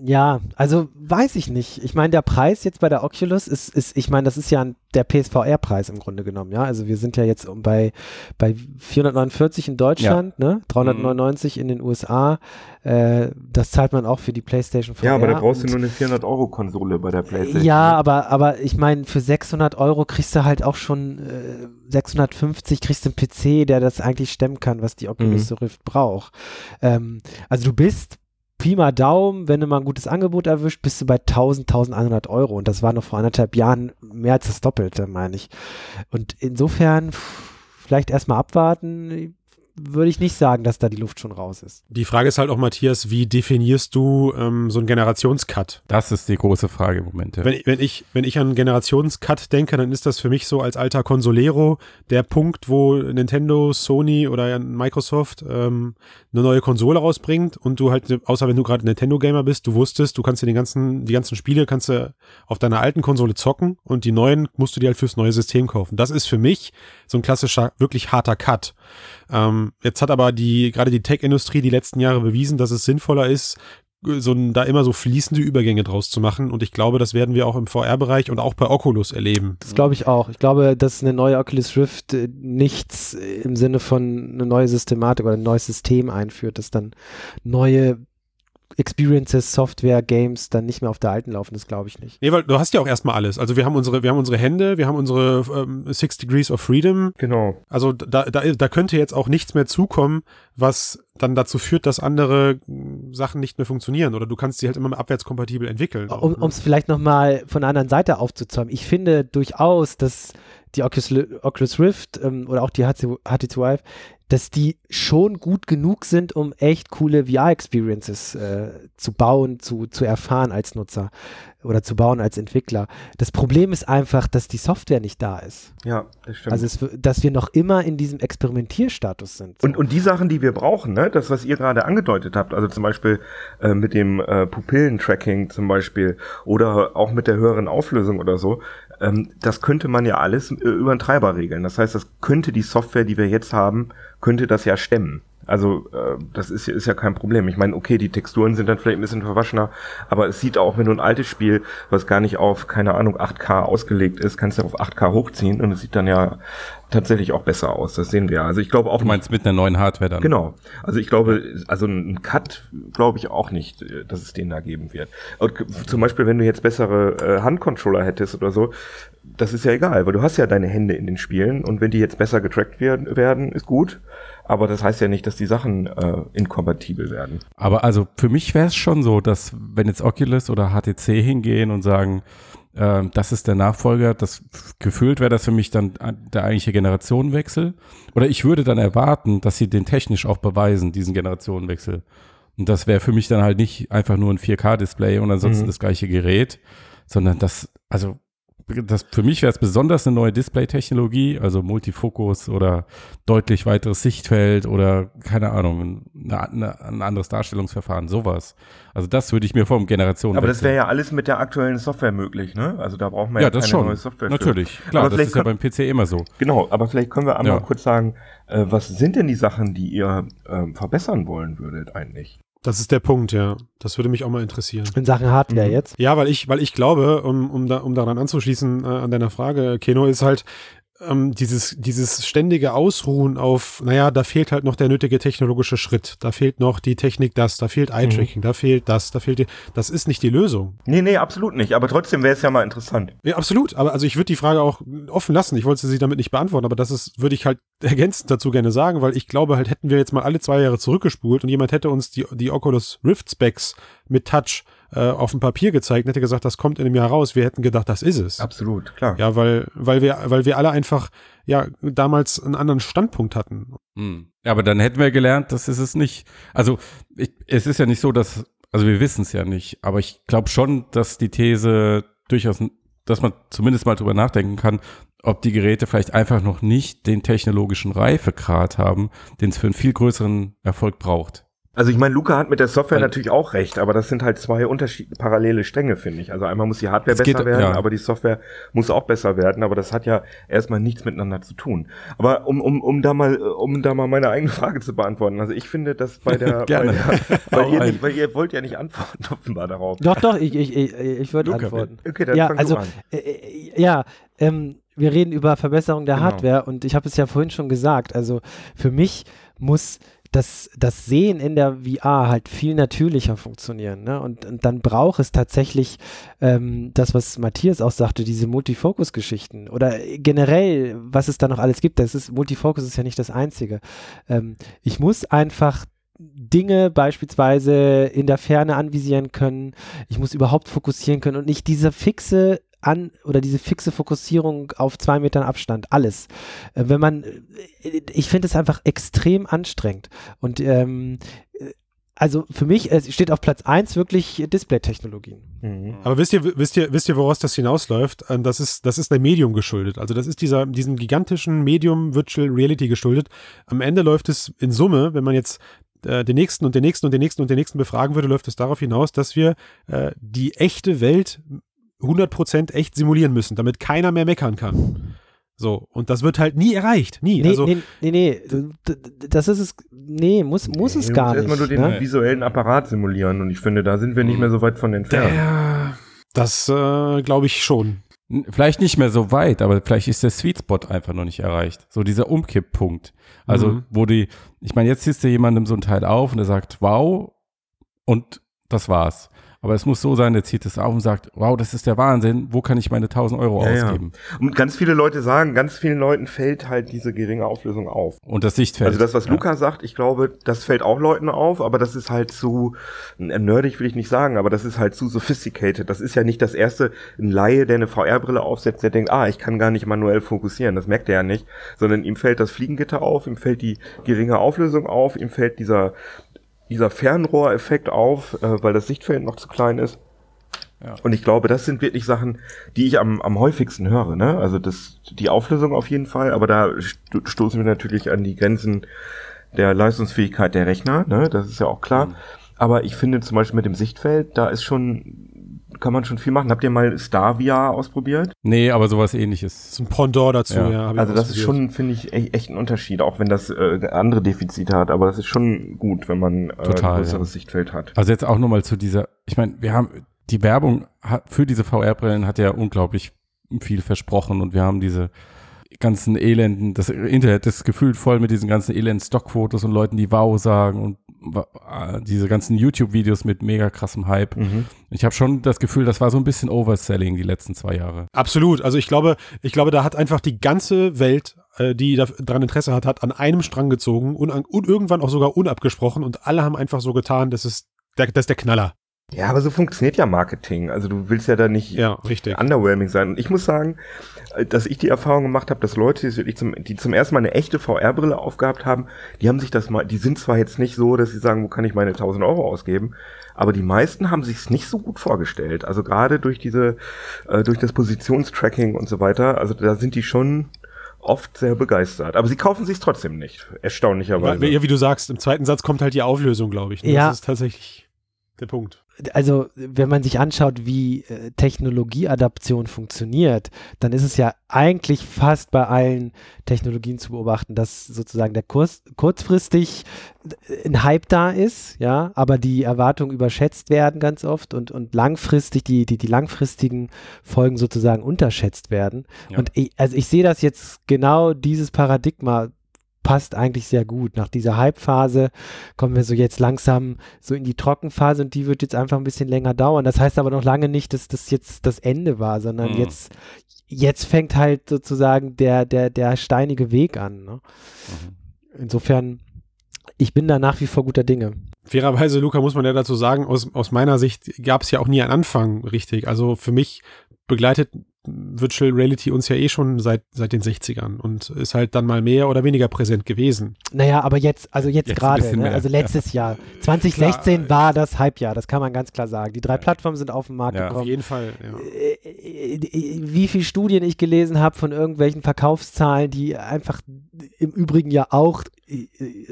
Ja, also weiß ich nicht. Ich meine, der Preis jetzt bei der Oculus ist, ist ich meine, das ist ja der PSVR-Preis im Grunde genommen, ja. Also wir sind ja jetzt bei, bei 449 in Deutschland, ja. ne? 399 mhm. in den USA. Äh, das zahlt man auch für die PlayStation VR. Ja, aber da brauchst du nur eine 400-Euro-Konsole bei der PlayStation. Ja, aber, aber ich meine, für 600 Euro kriegst du halt auch schon äh, 650, kriegst du einen PC, der das eigentlich stemmen kann, was die Oculus mhm. Rift braucht. Ähm, also du bist Pi mal Daumen, wenn du mal ein gutes Angebot erwischt, bist du bei 1000, 1100 Euro. Und das war noch vor anderthalb Jahren mehr als das Doppelte, meine ich. Und insofern vielleicht erstmal abwarten würde ich nicht sagen, dass da die Luft schon raus ist. Die Frage ist halt auch, Matthias, wie definierst du ähm, so einen Generationscut? Das ist die große Frage im Moment. Ja. Wenn, wenn, ich, wenn ich an Generationscut denke, dann ist das für mich so als alter Consolero der Punkt, wo Nintendo, Sony oder Microsoft ähm, eine neue Konsole rausbringt und du halt, außer wenn du gerade Nintendo-Gamer bist, du wusstest, du kannst dir den ganzen, die ganzen Spiele kannst du auf deiner alten Konsole zocken und die neuen musst du dir halt fürs neue System kaufen. Das ist für mich so ein klassischer, wirklich harter Cut. Ähm, jetzt hat aber die, gerade die Tech-Industrie die letzten Jahre bewiesen, dass es sinnvoller ist, so ein, da immer so fließende Übergänge draus zu machen. Und ich glaube, das werden wir auch im VR-Bereich und auch bei Oculus erleben. Das glaube ich auch. Ich glaube, dass eine neue Oculus Rift äh, nichts im Sinne von eine neue Systematik oder ein neues System einführt, das dann neue Experiences, Software, Games dann nicht mehr auf der alten laufen, das glaube ich nicht. Nee, weil du hast ja auch erstmal alles. Also wir haben unsere, wir haben unsere Hände, wir haben unsere ähm, Six Degrees of Freedom. Genau. Also da, da, da könnte jetzt auch nichts mehr zukommen, was dann dazu führt, dass andere hm, Sachen nicht mehr funktionieren oder du kannst sie halt immer mehr abwärtskompatibel entwickeln. um es ne? vielleicht nochmal von der anderen Seite aufzuzäumen. Ich finde durchaus, dass die Oculus, Oculus Rift ähm, oder auch die HTC Vive dass die schon gut genug sind, um echt coole VR-Experiences äh, zu bauen, zu, zu erfahren als Nutzer oder zu bauen als Entwickler. Das Problem ist einfach, dass die Software nicht da ist. Ja, das stimmt. Also, es, dass wir noch immer in diesem Experimentierstatus sind. So. Und, und die Sachen, die wir brauchen, ne, das, was ihr gerade angedeutet habt, also zum Beispiel äh, mit dem äh, Pupillentracking zum Beispiel oder auch mit der höheren Auflösung oder so, das könnte man ja alles äh, über einen Treiber regeln. Das heißt, das könnte die Software, die wir jetzt haben, könnte das ja stemmen. Also äh, das ist, ist ja kein Problem. Ich meine, okay, die Texturen sind dann vielleicht ein bisschen verwaschener, aber es sieht auch, wenn du ein altes Spiel, was gar nicht auf, keine Ahnung, 8K ausgelegt ist, kannst du auf 8K hochziehen und es sieht dann ja tatsächlich auch besser aus. Das sehen wir. Also ich glaube auch. Du meinst mit einer neuen Hardware dann? Genau. Also ich glaube, also ein Cut glaube ich auch nicht, äh, dass es den da geben wird. Und zum Beispiel, wenn du jetzt bessere äh, Handcontroller hättest oder so, das ist ja egal, weil du hast ja deine Hände in den Spielen und wenn die jetzt besser getrackt werden, werden ist gut. Aber das heißt ja nicht, dass die Sachen äh, inkompatibel werden. Aber also für mich wäre es schon so, dass wenn jetzt Oculus oder HTC hingehen und sagen, äh, das ist der Nachfolger, das gefühlt wäre das für mich dann der eigentliche Generationenwechsel. Oder ich würde dann erwarten, dass sie den technisch auch beweisen, diesen Generationenwechsel. Und das wäre für mich dann halt nicht einfach nur ein 4K-Display und ansonsten mhm. das gleiche Gerät, sondern das, also das, für mich wäre es besonders eine neue Display-Technologie, also Multifokus oder deutlich weiteres Sichtfeld oder keine Ahnung, eine, eine, ein anderes Darstellungsverfahren, sowas. Also das würde ich mir vom Generationen. Aber das wäre ja alles mit der aktuellen Software möglich, ne? Also da brauchen wir ja, ja das keine schon. neue Software. Natürlich, für. klar, aber das ist ja beim PC immer so. Genau, aber vielleicht können wir einmal ja. kurz sagen, äh, was sind denn die Sachen, die ihr äh, verbessern wollen würdet eigentlich? Das ist der Punkt, ja. Das würde mich auch mal interessieren. In Sachen Hardware mhm. jetzt? Ja, weil ich, weil ich glaube, um, um, da, um daran anzuschließen äh, an deiner Frage, Keno, ist halt, ähm, dieses, dieses ständige Ausruhen auf, naja, da fehlt halt noch der nötige technologische Schritt, da fehlt noch die Technik das, da fehlt Eye-Tracking, mhm. da fehlt das, da fehlt die, das ist nicht die Lösung. Nee, nee, absolut nicht, aber trotzdem wäre es ja mal interessant. Ja, absolut, aber also ich würde die Frage auch offen lassen, ich wollte sie damit nicht beantworten, aber das ist, würde ich halt ergänzend dazu gerne sagen, weil ich glaube halt, hätten wir jetzt mal alle zwei Jahre zurückgespult und jemand hätte uns die, die Oculus Rift Specs mit Touch äh, auf dem Papier gezeigt und hätte gesagt, das kommt in einem Jahr raus. Wir hätten gedacht, das ist es. Absolut, klar. Ja, weil, weil wir, weil wir alle einfach, ja, damals einen anderen Standpunkt hatten. Hm. Ja, aber dann hätten wir gelernt, das ist es nicht. Also, ich, es ist ja nicht so, dass, also wir wissen es ja nicht, aber ich glaube schon, dass die These durchaus, dass man zumindest mal drüber nachdenken kann, ob die Geräte vielleicht einfach noch nicht den technologischen Reifegrad haben, den es für einen viel größeren Erfolg braucht. Also ich meine, Luca hat mit der Software Weil- natürlich auch recht, aber das sind halt zwei unterschiedliche parallele Stränge, finde ich. Also einmal muss die Hardware Es besser geht- werden, ja. aber die Software muss auch besser werden, aber das hat ja erstmal nichts miteinander zu tun. Aber um, um, um da mal, um da mal meine eigene Frage zu beantworten, also ich finde, dass bei der, Gerne. Bei der weil, ihr nicht, weil ihr wollt ja nicht antworten offenbar darauf. Doch, doch, ich, ich, ich, ich würde Luca, antworten. Okay, dann ja, fang also, du an. äh, äh, ja, ähm, wir reden über Verbesserung der Genau. Hardware und ich habe es ja vorhin schon gesagt. Also für mich muss das, das Sehen in der VR halt viel natürlicher funktionieren. Ne? Und, und dann braucht es tatsächlich ähm, das, was Matthias auch sagte, diese Multifokus-Geschichten oder generell, was es da noch alles gibt. Das ist, Multifokus ist ja nicht das Einzige. Ähm, ich muss einfach Dinge beispielsweise in der Ferne anvisieren können. Ich muss überhaupt fokussieren können und nicht diese fixe an oder diese fixe Fokussierung auf zwei Metern Abstand, alles. Äh, wenn man, äh, ich finde es einfach extrem anstrengend. Und ähm, äh, also für mich äh, steht auf Platz 1 wirklich Display-Technologien. Mhm. Aber wisst ihr, wisst ihr, wisst ihr, woraus das hinausläuft? Das ist, das ist der Medium geschuldet. Also das ist dieser, diesem gigantischen Medium Virtual Reality geschuldet. Am Ende läuft es in Summe, wenn man jetzt den nächsten und den nächsten und den nächsten und den nächsten befragen würde, läuft es darauf hinaus, dass wir äh, die echte Welt 100% echt simulieren müssen, damit keiner mehr meckern kann. So, und das wird halt nie erreicht. Nie. Nee, also, nee, nee, nee, das ist es, nee, muss, muss es Du gar nicht. erstmal nur den ne? visuellen Apparat simulieren und ich finde, da sind wir nicht mehr so weit von entfernt. der, das äh, glaube ich schon. Vielleicht nicht mehr so weit, aber vielleicht ist der Sweet Spot einfach noch nicht erreicht. So dieser Umkipppunkt. Also, Mhm. wo die, ich meine, jetzt siehst du jemandem so ein Teil auf und der sagt, wow, und das war's. Aber es muss so sein, der zieht es auf und sagt, wow, das ist der Wahnsinn, wo kann ich meine 1000 Euro Ja, ja. ausgeben? Und ganz viele Leute sagen, ganz vielen Leuten fällt halt diese geringe Auflösung auf. Und das Sichtfeld. Also das, was ja. Luca sagt, ich glaube, das fällt auch Leuten auf, aber das ist halt zu, äh, nerdig will ich nicht sagen, aber das ist halt zu sophisticated. Das ist ja nicht das erste, ein Laie, der eine VR-Brille aufsetzt, der denkt, ah, ich kann gar nicht manuell fokussieren, das merkt er ja nicht, sondern ihm fällt das Fliegengitter auf, ihm fällt die geringe Auflösung auf, ihm fällt dieser, dieser Fernrohreffekt auf, äh, weil das Sichtfeld noch zu klein ist. Ja. Und ich glaube, das sind wirklich Sachen, die ich am, am häufigsten höre. Ne? Also das, die Auflösung auf jeden Fall, aber da sto stoßen wir natürlich an die Grenzen der Leistungsfähigkeit der Rechner. Ne? Das ist ja auch klar. Mhm. Aber ich finde zum Beispiel mit dem Sichtfeld, da ist schon, kann man schon viel machen. Habt ihr mal Star VR ausprobiert? Nee, aber sowas ähnliches. Das ist ein Pendant dazu, Ja. ja. Also das ist schon, finde ich, e- echt ein Unterschied, auch wenn das äh, andere Defizite hat. Aber das ist schon gut, wenn man äh, Total, ein größeres ja. Sichtfeld hat. Also jetzt auch nochmal zu dieser, ich meine, wir haben, die Werbung hat, für diese VR-Brillen hat ja unglaublich viel versprochen und wir haben diese ganzen elenden, das Internet ist gefühlt voll mit diesen ganzen elenden Stockfotos und Leuten, die Wow sagen und diese ganzen YouTube-Videos mit mega krassem Hype. Mhm. Ich habe schon das Gefühl, das war so ein bisschen Overselling die letzten zwei Jahre. Absolut. Also ich glaube, ich glaube, da hat einfach die ganze Welt, äh, die da- daran Interesse hat, hat an einem Strang gezogen und, an, und irgendwann auch sogar unabgesprochen und alle haben einfach so getan, das ist der, das ist der Knaller. Ja, aber so funktioniert ja Marketing. Also du willst ja da nicht Ja, richtig. underwhelming sein. Und ich muss sagen, äh, dass ich die Erfahrung gemacht habe, dass Leute, die, wirklich zum, die zum ersten Mal eine echte VR-Brille aufgehabt haben, die haben sich das mal, die sind zwar jetzt nicht so, dass sie sagen, wo kann ich meine 1000 Euro ausgeben, aber die meisten haben sich's nicht so gut vorgestellt. Also gerade durch diese, äh, durch das Positionstracking und so weiter, also da sind die schon oft sehr begeistert. Aber sie kaufen sich's trotzdem nicht, erstaunlicherweise. Weil, ja, wie du sagst, im zweiten Satz kommt halt die Auflösung, glaube ich. Ne? Ja. Das ist tatsächlich der Punkt. also wenn man sich anschaut, wie äh, Technologieadaption funktioniert, dann ist es ja eigentlich fast bei allen Technologien zu beobachten, dass sozusagen der Kurs kurzfristig äh, ein Hype da ist, ja, aber die Erwartungen überschätzt werden ganz oft und, und langfristig, die, die, die langfristigen Folgen sozusagen unterschätzt werden. Ja. Und ich, also ich sehe das jetzt genau dieses Paradigma passt eigentlich sehr gut. Nach dieser Hype-Phase kommen wir so jetzt langsam so in die Trockenphase und die wird jetzt einfach ein bisschen länger dauern. Das heißt aber noch lange nicht, dass das jetzt das Ende war, sondern Mhm. jetzt, jetzt fängt halt sozusagen der, der, der steinige Weg an. Ne? Insofern, ich bin da nach wie vor guter Dinge. Fairerweise, Luca, muss man ja dazu sagen, aus, aus meiner Sicht gab es ja auch nie einen Anfang richtig. Also für mich begleitet Virtual Reality uns ja eh schon seit, seit den 60ern und ist halt dann mal mehr oder weniger präsent gewesen. Naja, aber jetzt, also jetzt, Jetzt gerade, ne? also letztes Jahr. 2016 Klar, war das Hype-Jahr, das kann man ganz klar sagen. Die drei Plattformen sind auf den Markt Ja. Auf gekommen. jeden Fall. Ja. Äh, äh, wie viele Studien ich gelesen habe von irgendwelchen Verkaufszahlen, die einfach im Übrigen ja auch, äh,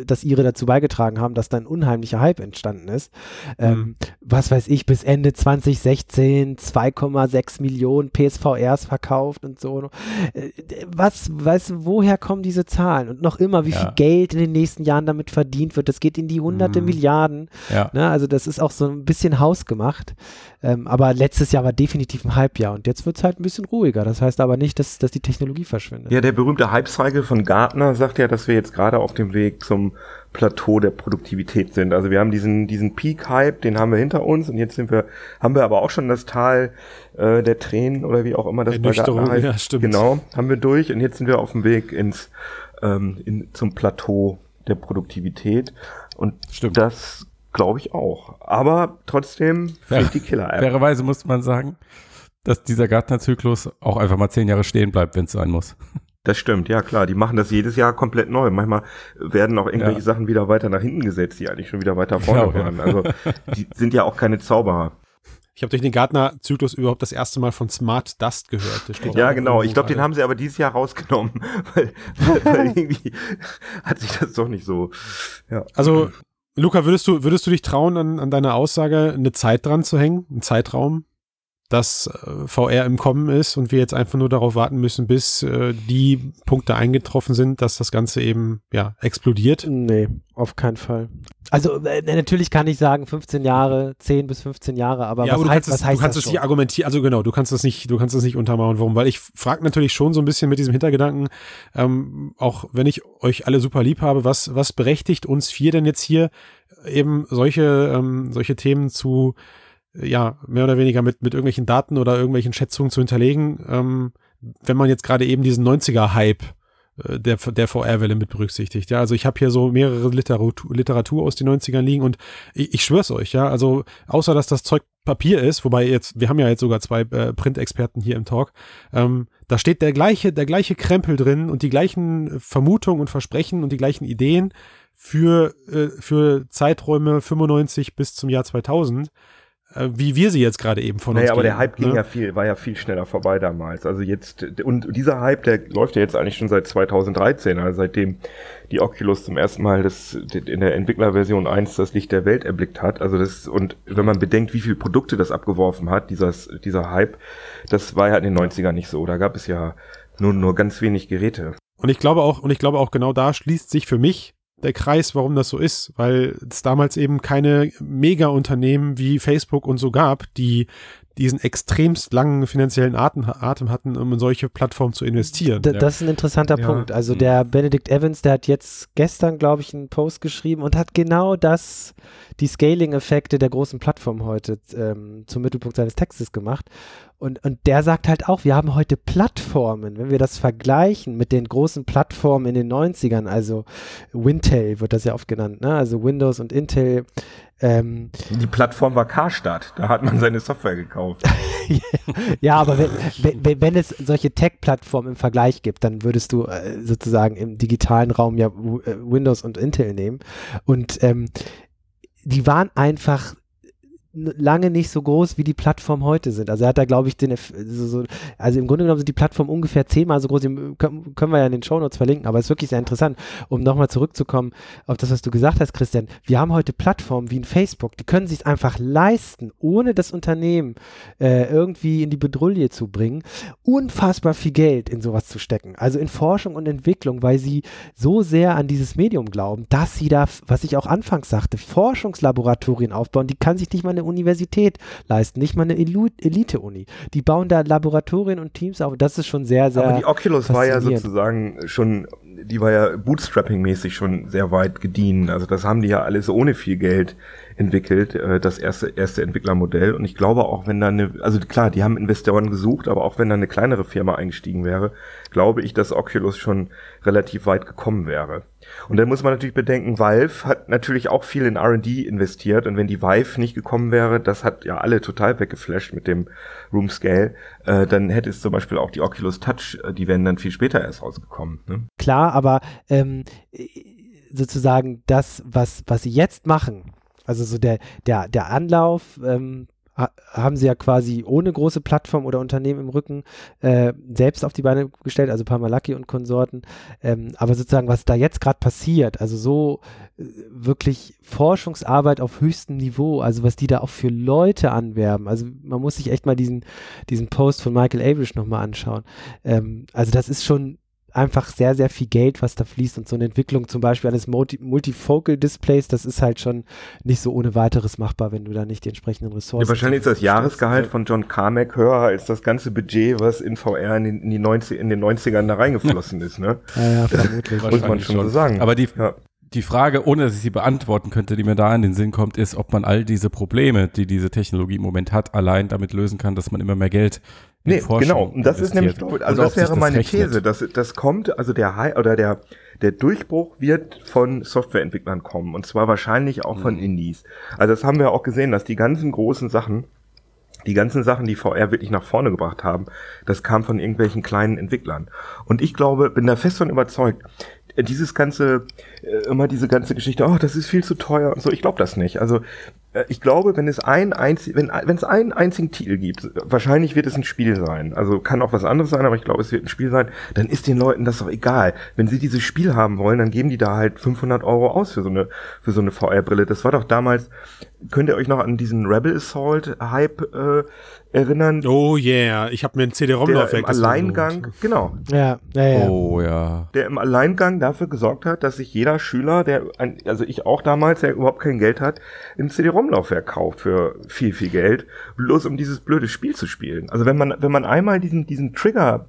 dass ihre dazu beigetragen haben, dass da ein unheimlicher Hype entstanden ist. Ähm, mhm. was weiß ich, bis Ende 2016 2,6 Millionen PSVRs verkauft und so. Äh, was, weißt du, woher kommen diese Zahlen? Und noch immer, wie ja. viel Geld in den nächsten Jahren damit verdient wird. Das geht in die hunderte mhm. Milliarden. Ja. Ne? Also das ist auch so ein bisschen hausgemacht. Ähm, aber letztes Jahr war definitiv ein Hype-Jahr und jetzt wird es halt ein bisschen ruhiger. Das heißt aber nicht, dass, dass die Technologie verschwindet. Ja, der berühmte Hype-Cycle von Gartner sagt ja, dass wir jetzt gerade auf dem Weg zum Plateau der Produktivität sind. Also wir haben diesen, diesen Peak-Hype, den haben wir hinter uns und jetzt sind wir, haben wir aber auch schon das Tal äh, der Tränen oder wie auch immer das bei Gartner heißt. Ja, stimmt. Genau, haben wir durch und jetzt sind wir auf dem Weg ins, ähm, in, zum Plateau der Produktivität. Und Stimmt. das glaube ich auch. Aber trotzdem Fair, die Killer-App. Fairerweise muss man sagen, dass dieser Gartner-Zyklus auch einfach mal zehn Jahre stehen bleibt, wenn es sein muss. Das stimmt, ja klar. Die machen das jedes Jahr komplett neu. Manchmal werden auch irgendwelche ja. Sachen wieder weiter nach hinten gesetzt, die eigentlich schon wieder weiter vorne genau, waren. Ja. Also die sind ja auch keine Zauberer. Ich habe durch den Gartner-Zyklus überhaupt das erste Mal von Smart Dust gehört. ja, genau. Ich glaube, den haben sie aber dieses Jahr rausgenommen, weil, weil, irgendwie hat sich das doch nicht so. Ja. Also Luca, würdest du, würdest du dich trauen, an, an deiner Aussage eine Zeit dran zu hängen, einen Zeitraum, dass äh, VR im Kommen ist und wir jetzt einfach nur darauf warten müssen, bis äh, die Punkte eingetroffen sind, dass das Ganze eben ja explodiert? Nee, auf keinen Fall. Also äh, natürlich kann ich sagen 15 Jahre, 10 bis 15 Jahre, aber ja, was, aber heißt, es, was heißt du kannst das es nicht argumentieren, also genau, du kannst das nicht, du kannst das nicht untermauern, warum, weil ich frage natürlich schon so ein bisschen mit diesem Hintergedanken, ähm, auch wenn ich euch alle super lieb habe, was, was berechtigt uns vier denn jetzt hier eben solche, ähm, solche Themen zu ja, mehr oder weniger mit, mit irgendwelchen Daten oder irgendwelchen Schätzungen zu hinterlegen, ähm, wenn man jetzt gerade eben diesen 90er-Hype äh, der, der VR-Welle mit berücksichtigt. Ja, also ich habe hier so mehrere Literatur, Literatur aus den 90ern liegen und ich, ich schwör's euch, ja, also außer dass das Zeug Papier ist, wobei jetzt, wir haben ja jetzt sogar zwei äh, Print-Experten hier im Talk, ähm, da steht der gleiche, der gleiche Krempel drin und die gleichen Vermutungen und Versprechen und die gleichen Ideen für, äh, für Zeiträume 95 bis zum Jahr 2000 äh, wie wir sie jetzt gerade eben von naja, uns aber der Hype ne? ging ja viel, war ja viel schneller vorbei damals. Also jetzt, und dieser Hype, der läuft ja jetzt eigentlich schon seit 2013, also seitdem die Oculus zum ersten Mal das, in der Entwicklerversion 1 das Licht der Welt erblickt hat. Also das, und wenn man bedenkt, wie viele Produkte das abgeworfen hat, dieses, dieser Hype, das war ja in den 90ern nicht so. Da gab es ja nur, nur ganz wenig Geräte. Und ich glaube auch, und ich glaube auch genau da schließt sich für mich der Kreis, warum das so ist, weil es damals eben keine Mega-Unternehmen wie Facebook und so gab, die diesen extremst langen finanziellen Atem, Atem hatten, um in solche Plattformen zu investieren. D das ist ein interessanter ja. Punkt. Also der Benedict Evans, der hat jetzt gestern, glaube ich, einen Post geschrieben und hat genau das, die Scaling-Effekte der großen Plattform heute ähm, zum Mittelpunkt seines Textes gemacht. Und, und der sagt halt auch, wir haben heute Plattformen, wenn wir das vergleichen mit den großen Plattformen in den 90ern, also Wintel wird das ja oft genannt, ne? also Windows und Intel. Ähm, Die Plattform war Karstadt, da hat man seine Software gekauft. ja, aber wenn, wenn, wenn, es solche Tech-Plattformen im Vergleich gibt, dann würdest du äh, sozusagen im digitalen Raum ja äh, Windows und Intel nehmen. Und ähm, die waren einfach lange nicht so groß, wie die Plattformen heute sind. Also er hat da, glaube ich, den, so, also im Grunde genommen sind die Plattformen ungefähr zehnmal so groß, die können, wir ja in den Shownotes verlinken, aber es ist wirklich sehr interessant, um nochmal zurückzukommen auf das, was du gesagt hast, Christian. Wir haben heute Plattformen wie ein Facebook, die können sich einfach leisten, ohne das Unternehmen äh, irgendwie in die Bedrulle zu bringen, unfassbar viel Geld in sowas zu stecken. Also in Forschung und Entwicklung, weil sie so sehr an dieses Medium glauben, dass sie da, was ich auch anfangs sagte, Forschungslaboratorien aufbauen, die kann sich nicht mal eine Universität leisten, nicht mal eine Elite-Uni. Die bauen da Laboratorien und Teams auf. Das ist schon sehr, sehr. Aber die Oculus war ja sozusagen schon, die war ja Bootstrapping-mäßig schon sehr weit gediehen. Also das haben die ja alles ohne viel Geld entwickelt, äh, das erste, erste Entwicklermodell. Und ich glaube auch, wenn da eine, also klar, die haben Investoren gesucht, aber auch wenn da eine kleinere Firma eingestiegen wäre, glaube ich, dass Oculus schon relativ weit gekommen wäre. Und dann muss man natürlich bedenken, Valve hat natürlich auch viel in R&D investiert und wenn die Vive nicht gekommen wäre, das hat ja alle total weggeflasht mit dem Room Scale, äh, dann hätte es zum Beispiel auch die Oculus Touch, äh, die wären dann viel später erst rausgekommen. Ne? Klar, aber ähm, sozusagen das, was, was sie jetzt machen, also so der, der, der Anlauf, ähm, haben sie ja quasi ohne große Plattform oder Unternehmen im Rücken äh, selbst auf die Beine gestellt, also Parmalaki und Konsorten. Ähm, aber sozusagen, was da jetzt gerade passiert, also so äh, wirklich Forschungsarbeit auf höchstem Niveau, also was die da auch für Leute anwerben. Also man muss sich echt mal diesen, diesen Post von Michael Abrish nochmal anschauen. Ähm, also das ist schon einfach sehr, sehr viel Geld, was da fließt und so eine Entwicklung zum Beispiel eines Multi Multifocal Displays, das ist halt schon nicht so ohne weiteres machbar, wenn du da nicht die entsprechenden Ressourcen. Ja, wahrscheinlich ist das Jahresgehalt von John Carmack höher als das ganze Budget, was in VR in, den, in die 90, in den 90ern da reingeflossen ist, ne? Ja, ja vermutlich. Muss man schon so sagen. Aber die, ja. die Frage, ohne dass ich sie beantworten könnte, die mir da in den Sinn kommt, ist, ob man all diese Probleme, die diese Technologie im Moment hat, allein damit lösen kann, dass man immer mehr Geld Nee, genau. Und das ist nämlich, also das wäre das meine rechnet. These. Das, das kommt, also der High oder der, der Durchbruch wird von Softwareentwicklern kommen. Und zwar wahrscheinlich auch von mhm. Indies. Also das haben wir auch gesehen, dass die ganzen großen Sachen, die ganzen Sachen, die VR wirklich nach vorne gebracht haben, das kam von irgendwelchen kleinen Entwicklern. Und ich glaube, bin da fest von überzeugt, dieses ganze, äh, immer diese ganze Geschichte, oh, das ist viel zu teuer und so, ich glaube das nicht. Also äh, ich glaube, wenn es ein einzig, wenn wenn es einen einzigen Titel gibt, wahrscheinlich wird es ein Spiel sein. Also kann auch was anderes sein, aber ich glaube, es wird ein Spiel sein. Dann ist den Leuten das doch egal. Wenn sie dieses Spiel haben wollen, dann geben die da halt 500 Euro aus für so eine für so eine VR-Brille. Das war doch damals. Könnt ihr euch noch an diesen Rebel Assault Hype äh, erinnern? Oh yeah, ich habe mir ein CD-ROM-Laufwerk im Alleingang, genau. Ja, ja, ja. Oh ja. Der im Alleingang dafür gesorgt hat, dass sich jeder Schüler, der, also ich auch damals, der überhaupt kein Geld hat, ein CD-ROM ROM-Laufwerk kauft für viel, viel Geld, bloß um dieses blöde Spiel zu spielen. Also wenn man, wenn man einmal diesen, diesen Trigger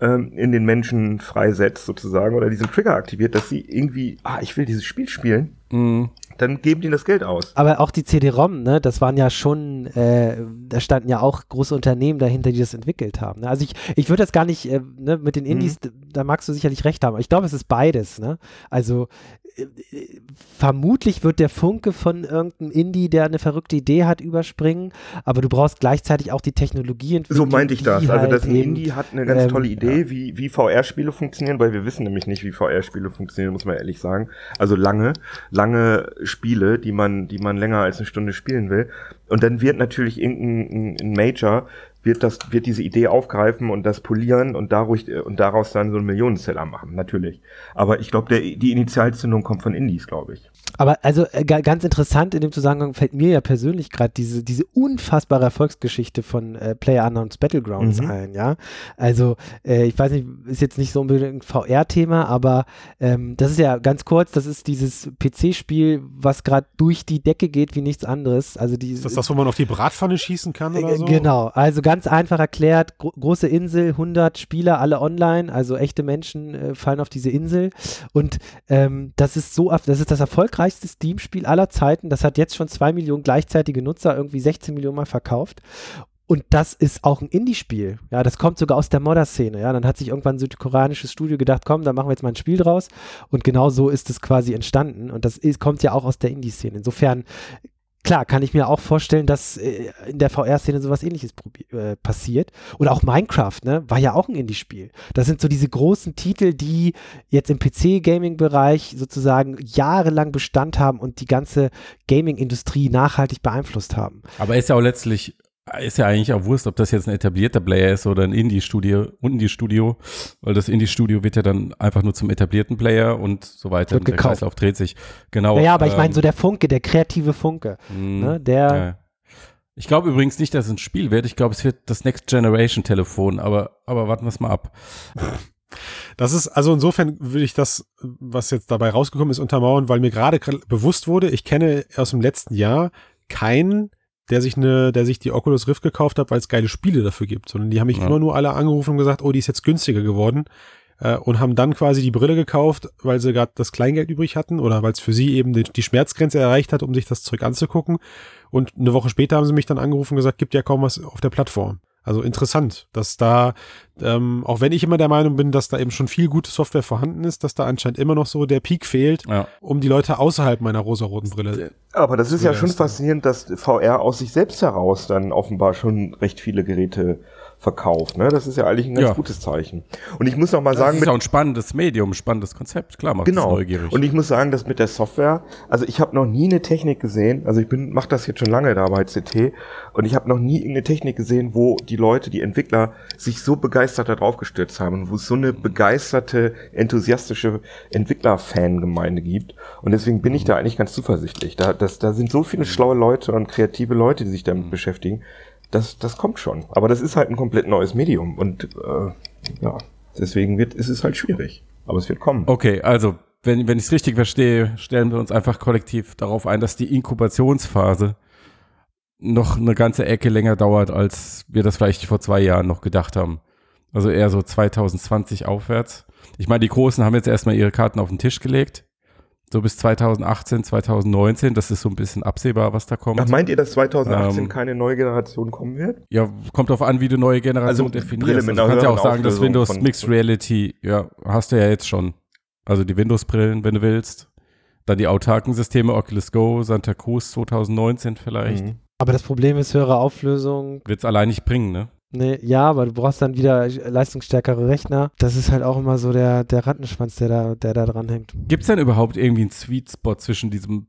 ähm, in den Menschen freisetzt sozusagen oder diesen Trigger aktiviert, dass sie irgendwie, ah, ich will dieses Spiel spielen, mhm dann geben die das Geld aus. Aber auch die CD-ROM, ne, das waren ja schon, äh, da standen ja auch große Unternehmen dahinter, die das entwickelt haben. Ne? Also ich, ich würde das gar nicht, äh, ne, mit den. Indies, mhm. da magst du sicherlich recht haben, aber ich glaube, es ist beides, ne? Also vermutlich wird der Funke von irgendeinem Indie, der eine verrückte Idee hat, überspringen, aber du brauchst gleichzeitig auch die Technologie So meinte ich das. Also das halt Indie hat eine ganz ähm, tolle Idee, ja. wie, wie VR-Spiele funktionieren, weil wir wissen nämlich nicht, wie VR-Spiele funktionieren, muss man ehrlich sagen. Also lange, lange Spiele, die man, die man länger als eine Stunde spielen will. Und dann wird natürlich irgendein ein Major wird das, wird diese Idee aufgreifen und das polieren und dadurch, und daraus dann so einen Millionenseller machen, natürlich. Aber ich glaube, die Initialzündung kommt von Indies, glaube ich. Aber also äh, ganz interessant in dem Zusammenhang fällt mir ja persönlich gerade diese, diese unfassbare Erfolgsgeschichte von äh, Player Unknowns Battlegrounds mhm. ein, ja. Also äh, ich weiß nicht, ist jetzt nicht so unbedingt ein VR-Thema, aber ähm, das ist ja ganz kurz, das ist dieses PC-Spiel, was gerade durch die Decke geht wie nichts anderes. Also die, ist das das, wo man auf die Bratpfanne schießen kann oder äh, so? Genau, also ganz einfach erklärt, gro große Insel, 100 Spieler, alle online, also echte Menschen äh, fallen auf diese Insel und ähm, das ist so, das ist das erfolgreichste erfolgreichste Steam-Spiel aller Zeiten. Das hat jetzt schon zwei Millionen gleichzeitige Nutzer, irgendwie 16 Millionen Mal verkauft. Und das ist auch ein Indie-Spiel. Ja, das kommt sogar aus der Modder-Szene. Ja, dann hat sich irgendwann ein südkoreanisches Studio gedacht, komm, da machen wir jetzt mal ein Spiel draus. Und genau so ist es quasi entstanden. Und das ist, kommt ja auch aus der Indie-Szene. Insofern klar, kann ich mir auch vorstellen, dass äh, in der VR-Szene sowas ähnliches äh, passiert. Oder auch Minecraft, ne? War ja auch ein Indie-Spiel. Das sind so diese großen Titel, die jetzt im PC-Gaming-Bereich sozusagen jahrelang Bestand haben und die ganze Gaming-Industrie nachhaltig beeinflusst haben. Aber ist ja auch letztlich ist ja eigentlich auch Wurst, ob das jetzt ein etablierter Player ist oder ein Indie-Studio, Indie-Studio, weil das Indie-Studio wird ja dann einfach nur zum etablierten Player und so weiter. Wird der gekauft. Kreislauf dreht sich. Genau. Ja, aber ähm, ich meine so der Funke, der kreative Funke, mh, ne, der. Ja. Ich glaube übrigens nicht, dass es ein Spiel wird. Ich glaube, es wird das Next Generation Telefon, aber, aber warten wir es mal ab. Das ist, also insofern würde ich das, was jetzt dabei rausgekommen ist, untermauern, weil mir gerade bewusst wurde, ich kenne aus dem letzten Jahr keinen der sich eine, der sich die Oculus Rift gekauft hat, weil es geile Spiele dafür gibt, sondern die haben mich ja. immer nur alle angerufen und gesagt, oh, die ist jetzt günstiger geworden äh, und haben dann quasi die Brille gekauft, weil sie gerade das Kleingeld übrig hatten oder weil es für sie eben die, die, Schmerzgrenze erreicht hat, um sich das Zeug anzugucken. Und eine Woche später haben sie mich dann angerufen und gesagt, gibt ja kaum was auf der Plattform. Also interessant, dass da, ähm, auch wenn ich immer der Meinung bin, dass da eben schon viel gute Software vorhanden ist, dass da anscheinend immer noch so der Peak fehlt, ja. um die Leute außerhalb meiner rosaroten Brille. Aber das ist ja schon faszinierend, dass VR aus sich selbst heraus dann offenbar schon recht viele Geräte verkauft. Ne? Das ist ja eigentlich ein ganz Ja. gutes Zeichen. Und ich muss noch mal Das sagen, ist mit ja ein spannendes Medium, ein spannendes Konzept. Klar, macht Genau. neugierig. Und ich muss sagen, dass mit der Software, also ich habe noch nie eine Technik gesehen, also ich bin mache das jetzt schon lange da bei CT und ich habe noch nie irgendeine Technik gesehen, wo die Leute, die Entwickler sich so begeistert darauf gestürzt haben und wo es so eine begeisterte, enthusiastische Entwickler-Fangemeinde gibt und deswegen bin ich da eigentlich ganz zuversichtlich. Da das, da sind so viele schlaue Leute und kreative Leute, die sich damit beschäftigen. Das, das kommt schon. Aber das ist halt ein komplett neues Medium und äh, ja, deswegen wird, ist es halt schwierig. Aber es wird kommen. Okay, also, wenn, wenn ich es richtig verstehe, stellen wir uns einfach kollektiv darauf ein, dass die Inkubationsphase noch eine ganze Ecke länger dauert, als wir das vielleicht vor zwei Jahren noch gedacht haben. Also eher so 2020 aufwärts. Ich meine, die Großen haben jetzt erstmal ihre Karten auf den Tisch gelegt. So bis 2018, 2019, das ist so ein bisschen absehbar, was da kommt. Ach, meint ihr, dass 2018 Ähm, keine neue Generation kommen wird? Ja, kommt drauf an, wie du neue Generation Also, definierst. Also, du kannst ja auch sagen, dass Windows Mixed Reality, ja, hast du ja jetzt schon. Also die Windows-Brillen, wenn du willst. Dann die autarken Systeme, Oculus Go, Santa Cruz 2019 vielleicht. Mhm. Aber das Problem ist höhere Auflösung. Wird's allein nicht bringen, ne? Nee, ja, aber du brauchst dann wieder leistungsstärkere Rechner. Das ist halt auch immer so der, der Rattenschwanz, der da, der da dran hängt. Gibt's denn überhaupt irgendwie einen Sweet Spot zwischen diesem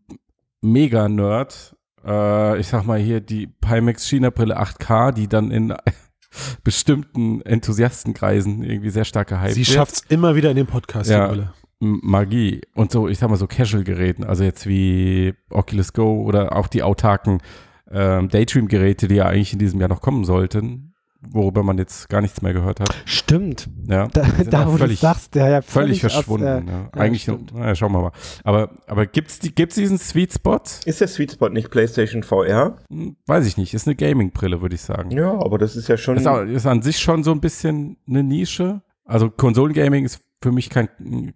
Mega-Nerd, äh, ich sag mal hier die Pimax China-Brille 8K, die dann in bestimmten Enthusiastenkreisen irgendwie sehr stark gehypt Sie wird? schafft's immer wieder in den Podcast, Ja. die Brille. Magie und so, ich sag mal so Casual-Geräten, also jetzt wie Oculus Go oder auch die autarken ähm, Daydream-Geräte, die ja eigentlich in diesem Jahr noch kommen sollten, worüber man jetzt gar nichts mehr gehört hat. Stimmt. Ja, Da, da wo du völlig, sagst, der ja völlig aus, verschwunden. äh, ja. ja, Eigentlich, naja, schauen wir mal. Aber, aber gibt's die, gibt's diesen Sweet Spot? Ist der Sweet Spot nicht PlayStation VR? Hm, Weiß ich nicht. Ist eine Gaming-Brille, würde ich sagen. Ja, aber das ist ja schon. Ist, auch, ist an sich schon so ein bisschen eine Nische. Also Konsolengaming ist für mich kein,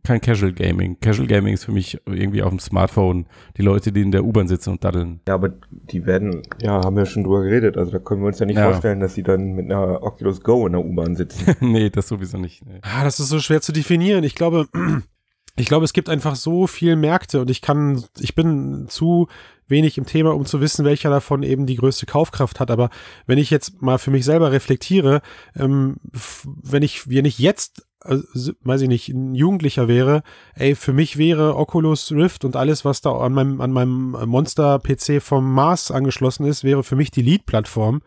kein Casual Gaming. Casual Gaming ist für mich irgendwie auf dem Smartphone. Die Leute, die in der U-Bahn sitzen und daddeln. ja, aber die werden, ja, haben wir schon drüber geredet. Also da können wir uns ja nicht Ja. vorstellen, dass sie dann mit einer Oculus Go in der U-Bahn sitzen. nee, das sowieso nicht. Nee. Ah, das ist so schwer zu definieren. Ich glaube, ich glaube, es gibt einfach so viel Märkte und ich kann, ich bin zu wenig im Thema, um zu wissen, welcher davon eben die größte Kaufkraft hat. Aber wenn ich jetzt mal für mich selber reflektiere, ähm, wenn ich, wenn ich jetzt, s- weiß ich nicht, ein Jugendlicher wäre, ey, für mich wäre Oculus Rift und alles, was da an meinem, an meinem Monster-PC vom Mars angeschlossen ist, wäre für mich die Lead-Plattform.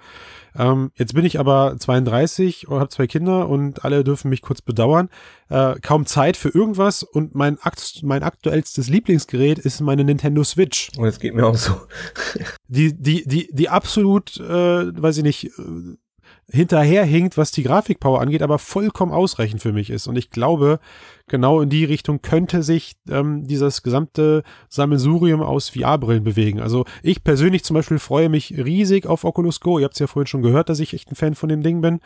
Ähm, jetzt bin ich aber 32 und habe zwei Kinder und alle dürfen mich kurz bedauern. Äh, kaum Zeit für irgendwas und mein, akt mein aktuellstes Lieblingsgerät ist meine Nintendo Switch. Und es geht mir auch so. Die, die, die, die absolut, äh, weiß ich nicht, äh, hinterherhinkt, was die Grafikpower angeht, aber vollkommen ausreichend für mich ist. Und ich glaube, genau in die Richtung könnte sich ähm, dieses gesamte Sammelsurium aus VR-Brillen bewegen. Also ich persönlich zum Beispiel freue mich riesig auf Oculus Go. Ihr habt es ja vorhin schon gehört, dass ich echt ein Fan von dem Ding bin.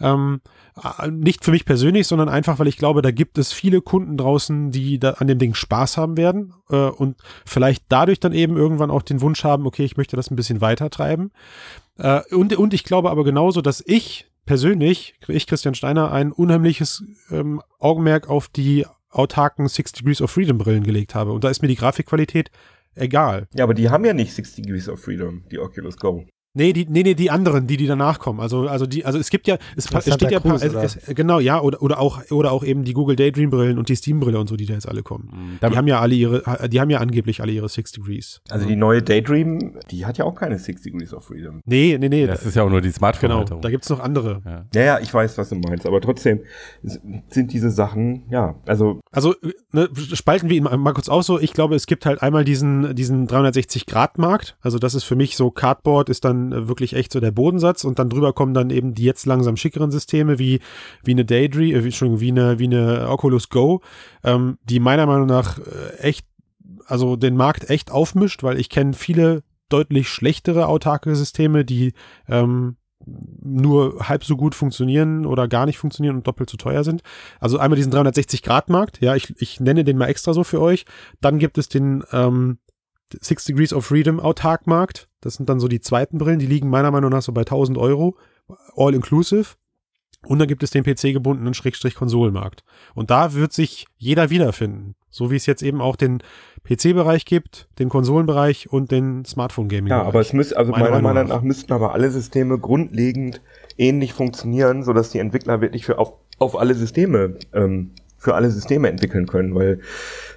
Ähm, äh, nicht für mich persönlich, sondern einfach, weil ich glaube, da gibt es viele Kunden draußen, die da an dem Ding Spaß haben werden äh, und vielleicht dadurch dann eben irgendwann auch den Wunsch haben, okay, ich möchte das ein bisschen weiter treiben. Äh, und, und ich glaube aber genauso, dass ich persönlich, ich Christian Steiner, ein unheimliches ähm, Augenmerk auf die autarken Six Degrees of Freedom Brillen gelegt habe. Und da ist mir die Grafikqualität egal. Ja, aber die haben ja nicht 6 Degrees of Freedom, die Oculus Go. Nee, die, nee, nee, die anderen, die, die danach kommen. Also, also die, also es gibt ja, es, es steht ja, Cruz, es, es, genau, ja, oder, oder auch, oder auch eben die Google Daydream Brillen und die Steam Brille und so, die da jetzt alle kommen. Die haben ja alle ihre, die haben ja angeblich alle ihre Six Degrees. Also die neue Daydream, die hat ja auch keine 6 Degrees of Freedom. Nee, nee, nee. Das ist ja auch nur die genau, Smartphone-Halterung. da gibt's noch andere. ja. Ja, ja, ich weiß, was du meinst, aber trotzdem sind diese Sachen, ja, also Also, ne, spalten wir ihn mal, mal kurz aus so. Ich glaube, es gibt halt einmal diesen, diesen 360-Grad-Markt. Also, das ist für mich so, Cardboard ist dann äh, wirklich echt so der Bodensatz und dann drüber kommen dann eben die jetzt langsam schickeren Systeme wie, wie eine Daydream, äh, wie- Entschuldigung, wie eine, wie eine Oculus Go, ähm, die meiner Meinung nach äh, echt, also den Markt echt aufmischt, weil ich kenne viele deutlich schlechtere autarke Systeme, die ähm, nur halb so gut funktionieren oder gar nicht funktionieren und doppelt so teuer sind. Also einmal diesen 360-Grad-Markt, ja, ich, ich nenne den mal extra so für euch. Dann gibt es den ähm, Six Degrees of Freedom Autark-Markt. Das sind dann so die zweiten Brillen, die liegen meiner Meinung nach so bei 1000 Euro, all inclusive. Und dann gibt es den PC-gebundenen Schrägstrich-Konsolenmarkt. Und da wird sich jeder wiederfinden. So wie es jetzt eben auch den PC-Bereich gibt, den Konsolenbereich und den Smartphone-Gaming-Bereich. ja, aber es müsste, also Meiner meiner Meinung nach. nach müssten aber alle Systeme grundlegend ähnlich funktionieren, sodass die Entwickler wirklich für auf, auf alle Systeme ähm, für alle Systeme entwickeln können, weil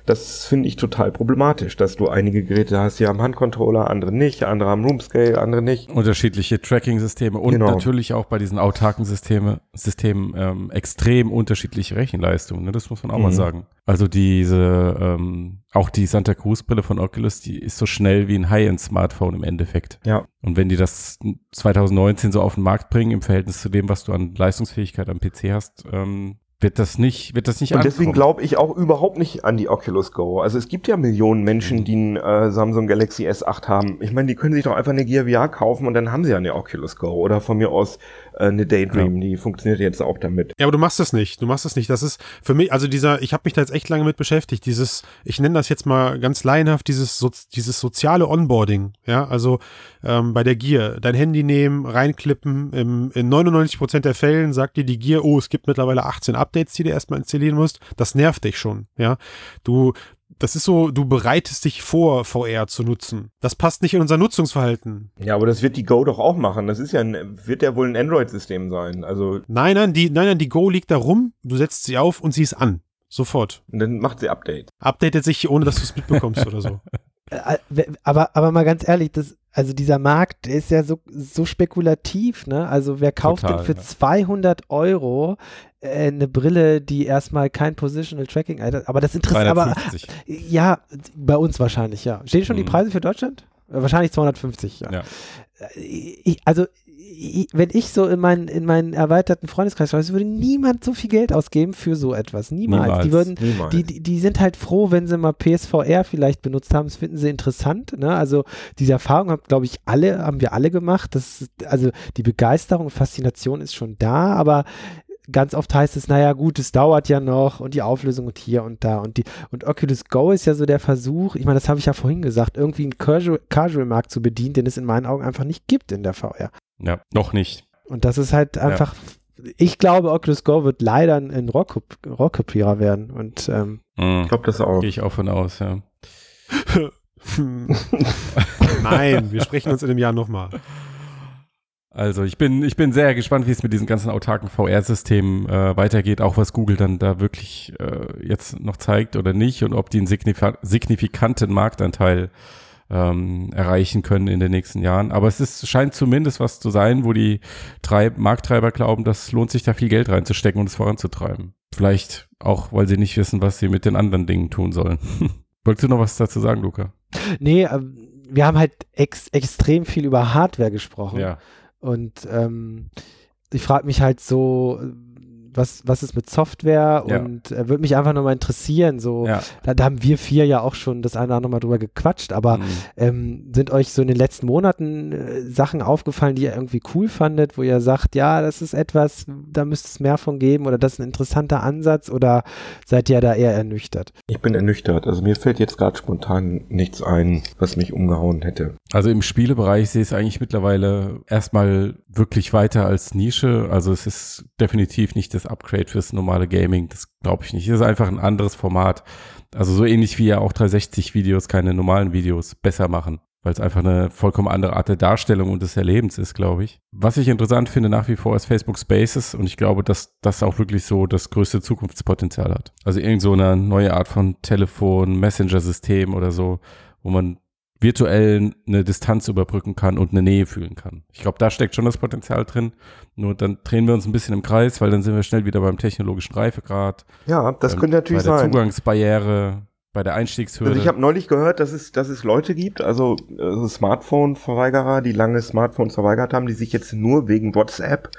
das finde ich total problematisch, dass du einige Geräte hast, die haben Handcontroller, andere nicht, andere haben Roomscale, andere nicht. Unterschiedliche Tracking-Systeme und Genau. natürlich auch bei diesen autarken Systeme, Systemen ähm, extrem unterschiedliche Rechenleistungen. Ne? Das muss man auch mal Mhm. sagen. Also diese, ähm, auch die Santa Cruz-Brille von Oculus, die ist so schnell wie ein High-End-Smartphone im Endeffekt. Ja. Und wenn die das 2019 so auf den Markt bringen, im Verhältnis zu dem, was du an Leistungsfähigkeit am PC hast, ähm, wird das nicht, wird das nicht Und deswegen ankommen. glaube ich auch überhaupt nicht an die Oculus Go. Also es gibt ja Millionen Menschen, die ein äh, Samsung Galaxy S8 haben. Ich meine, die können sich doch einfach eine Gear VR kaufen und dann haben sie ja eine Oculus Go. Oder von mir aus eine Daydream, die funktioniert jetzt auch damit. Ja, aber du machst das nicht. Du machst das nicht. Das ist für mich, also dieser, ich habe mich da jetzt echt lange mit beschäftigt. Dieses, ich nenne das jetzt mal ganz laienhaft, dieses, so, dieses soziale Onboarding. Ja, also ähm, bei der Gear, dein Handy nehmen, reinklippen. Im, in 99 Prozent der Fällen sagt dir die Gear, oh, es gibt mittlerweile 18 Updates, die du erstmal installieren musst. Das nervt dich schon. Ja, du, das ist so, du bereitest dich vor, VR zu nutzen. Das passt nicht in unser Nutzungsverhalten. Ja, aber das wird die Go doch auch machen. Das ist ja ein, wird ja wohl ein Android-System sein. Also Nein, nein, die, nein, nein, die Go liegt da rum, du setzt sie auf und sie ist an. Sofort. und dann macht sie Update. Updatet sich, ohne dass du es mitbekommst oder so. Äh, Aber, aber mal ganz ehrlich, das, also dieser Markt ist ja so, so spekulativ, ne? Also wer kauft Total, denn für ja. 200 200 Euro äh, eine Brille, die erstmal kein Positional Tracking hat? Aber das interessiert, aber 350. ja, bei uns wahrscheinlich, ja. Stehen schon die Mhm. Preise für Deutschland? Äh, Wahrscheinlich 250, ja. Ja. Äh, Ich, also, wenn ich so in meinen, in meinen erweiterten Freundeskreis schaue, würde niemand so viel Geld ausgeben für so etwas. Niemals. Niemals. Die würden, Niemals. die, die, die sind halt froh, wenn sie mal PSVR vielleicht benutzt haben. Das finden sie interessant. Ne? Also diese Erfahrung haben, glaube ich, alle, haben wir alle gemacht. Das, also die Begeisterung und Faszination ist schon da, aber ganz oft heißt es, naja gut, es dauert ja noch und die Auflösung und hier und da und die und Oculus Go ist ja so der Versuch, ich meine, das habe ich ja vorhin gesagt, irgendwie einen Casual- Casual-Markt zu bedienen, den es in meinen Augen einfach nicht gibt in der VR. Ja, noch nicht. Und das ist halt einfach, ich glaube, Oculus Go wird leider ein, Rockkopierer werden und ähm, Mhm. Ich glaube das auch. Gehe ich auch von aus, ja. Nein, wir sprechen uns in einem Jahr nochmal. Also ich bin, ich bin sehr gespannt, wie es mit diesen ganzen autarken VR-Systemen äh, weitergeht, auch was Google dann da wirklich äh, jetzt noch zeigt oder nicht und ob die einen signifa signifikanten Marktanteil ähm, erreichen können in den nächsten Jahren. Aber es ist, scheint zumindest was zu sein, wo die drei Markttreiber glauben, das lohnt sich da viel Geld reinzustecken und es voranzutreiben. Vielleicht auch, weil sie nicht wissen, was sie mit den anderen Dingen tun sollen. Wolltest du noch was dazu sagen, Luca? nee, ähm, wir haben halt ex extrem viel über Hardware gesprochen. Ja. Und ähm, ich frage mich halt so, was, was ist mit Software? Ja. Und äh, würde mich einfach nochmal interessieren. So, Ja. da, da haben wir vier ja auch schon das eine oder andere Mal drüber gequatscht, aber Mhm. ähm, sind euch so in den letzten Monaten äh, Sachen aufgefallen, die ihr irgendwie cool fandet, wo ihr sagt, ja, das ist etwas, da müsste es mehr von geben oder das ist ein interessanter Ansatz oder seid ihr da eher ernüchtert? Ich bin ernüchtert. Also mir fällt jetzt gerade spontan nichts ein, was mich umgehauen hätte. Also im Spielebereich sehe ich es eigentlich mittlerweile erstmal wirklich weiter als Nische. Also es ist definitiv nicht das Upgrade fürs normale Gaming. Das glaube ich nicht. Es ist einfach ein anderes Format. Also so ähnlich wie ja auch 360-Videos keine normalen Videos besser machen. Weil es einfach eine vollkommen andere Art der Darstellung und des Erlebens ist, glaube ich. Was ich interessant finde nach wie vor ist Facebook Spaces und ich glaube, dass das auch wirklich so das größte Zukunftspotenzial hat. Also irgend so eine neue Art von Telefon, Messenger-System oder so, wo man virtuell eine Distanz überbrücken kann und eine Nähe fühlen kann. Ich glaube, da steckt schon das Potenzial drin. Nur dann drehen wir uns ein bisschen im Kreis, weil dann sind wir schnell wieder beim technologischen Reifegrad. Ja, das beim- könnte natürlich bei der sein. Zugangsbarriere, bei der Einstiegshürde. Also ich habe neulich gehört, dass es, dass es Leute gibt, also äh, Smartphone-Verweigerer, die lange Smartphones verweigert haben, die sich jetzt nur wegen WhatsApp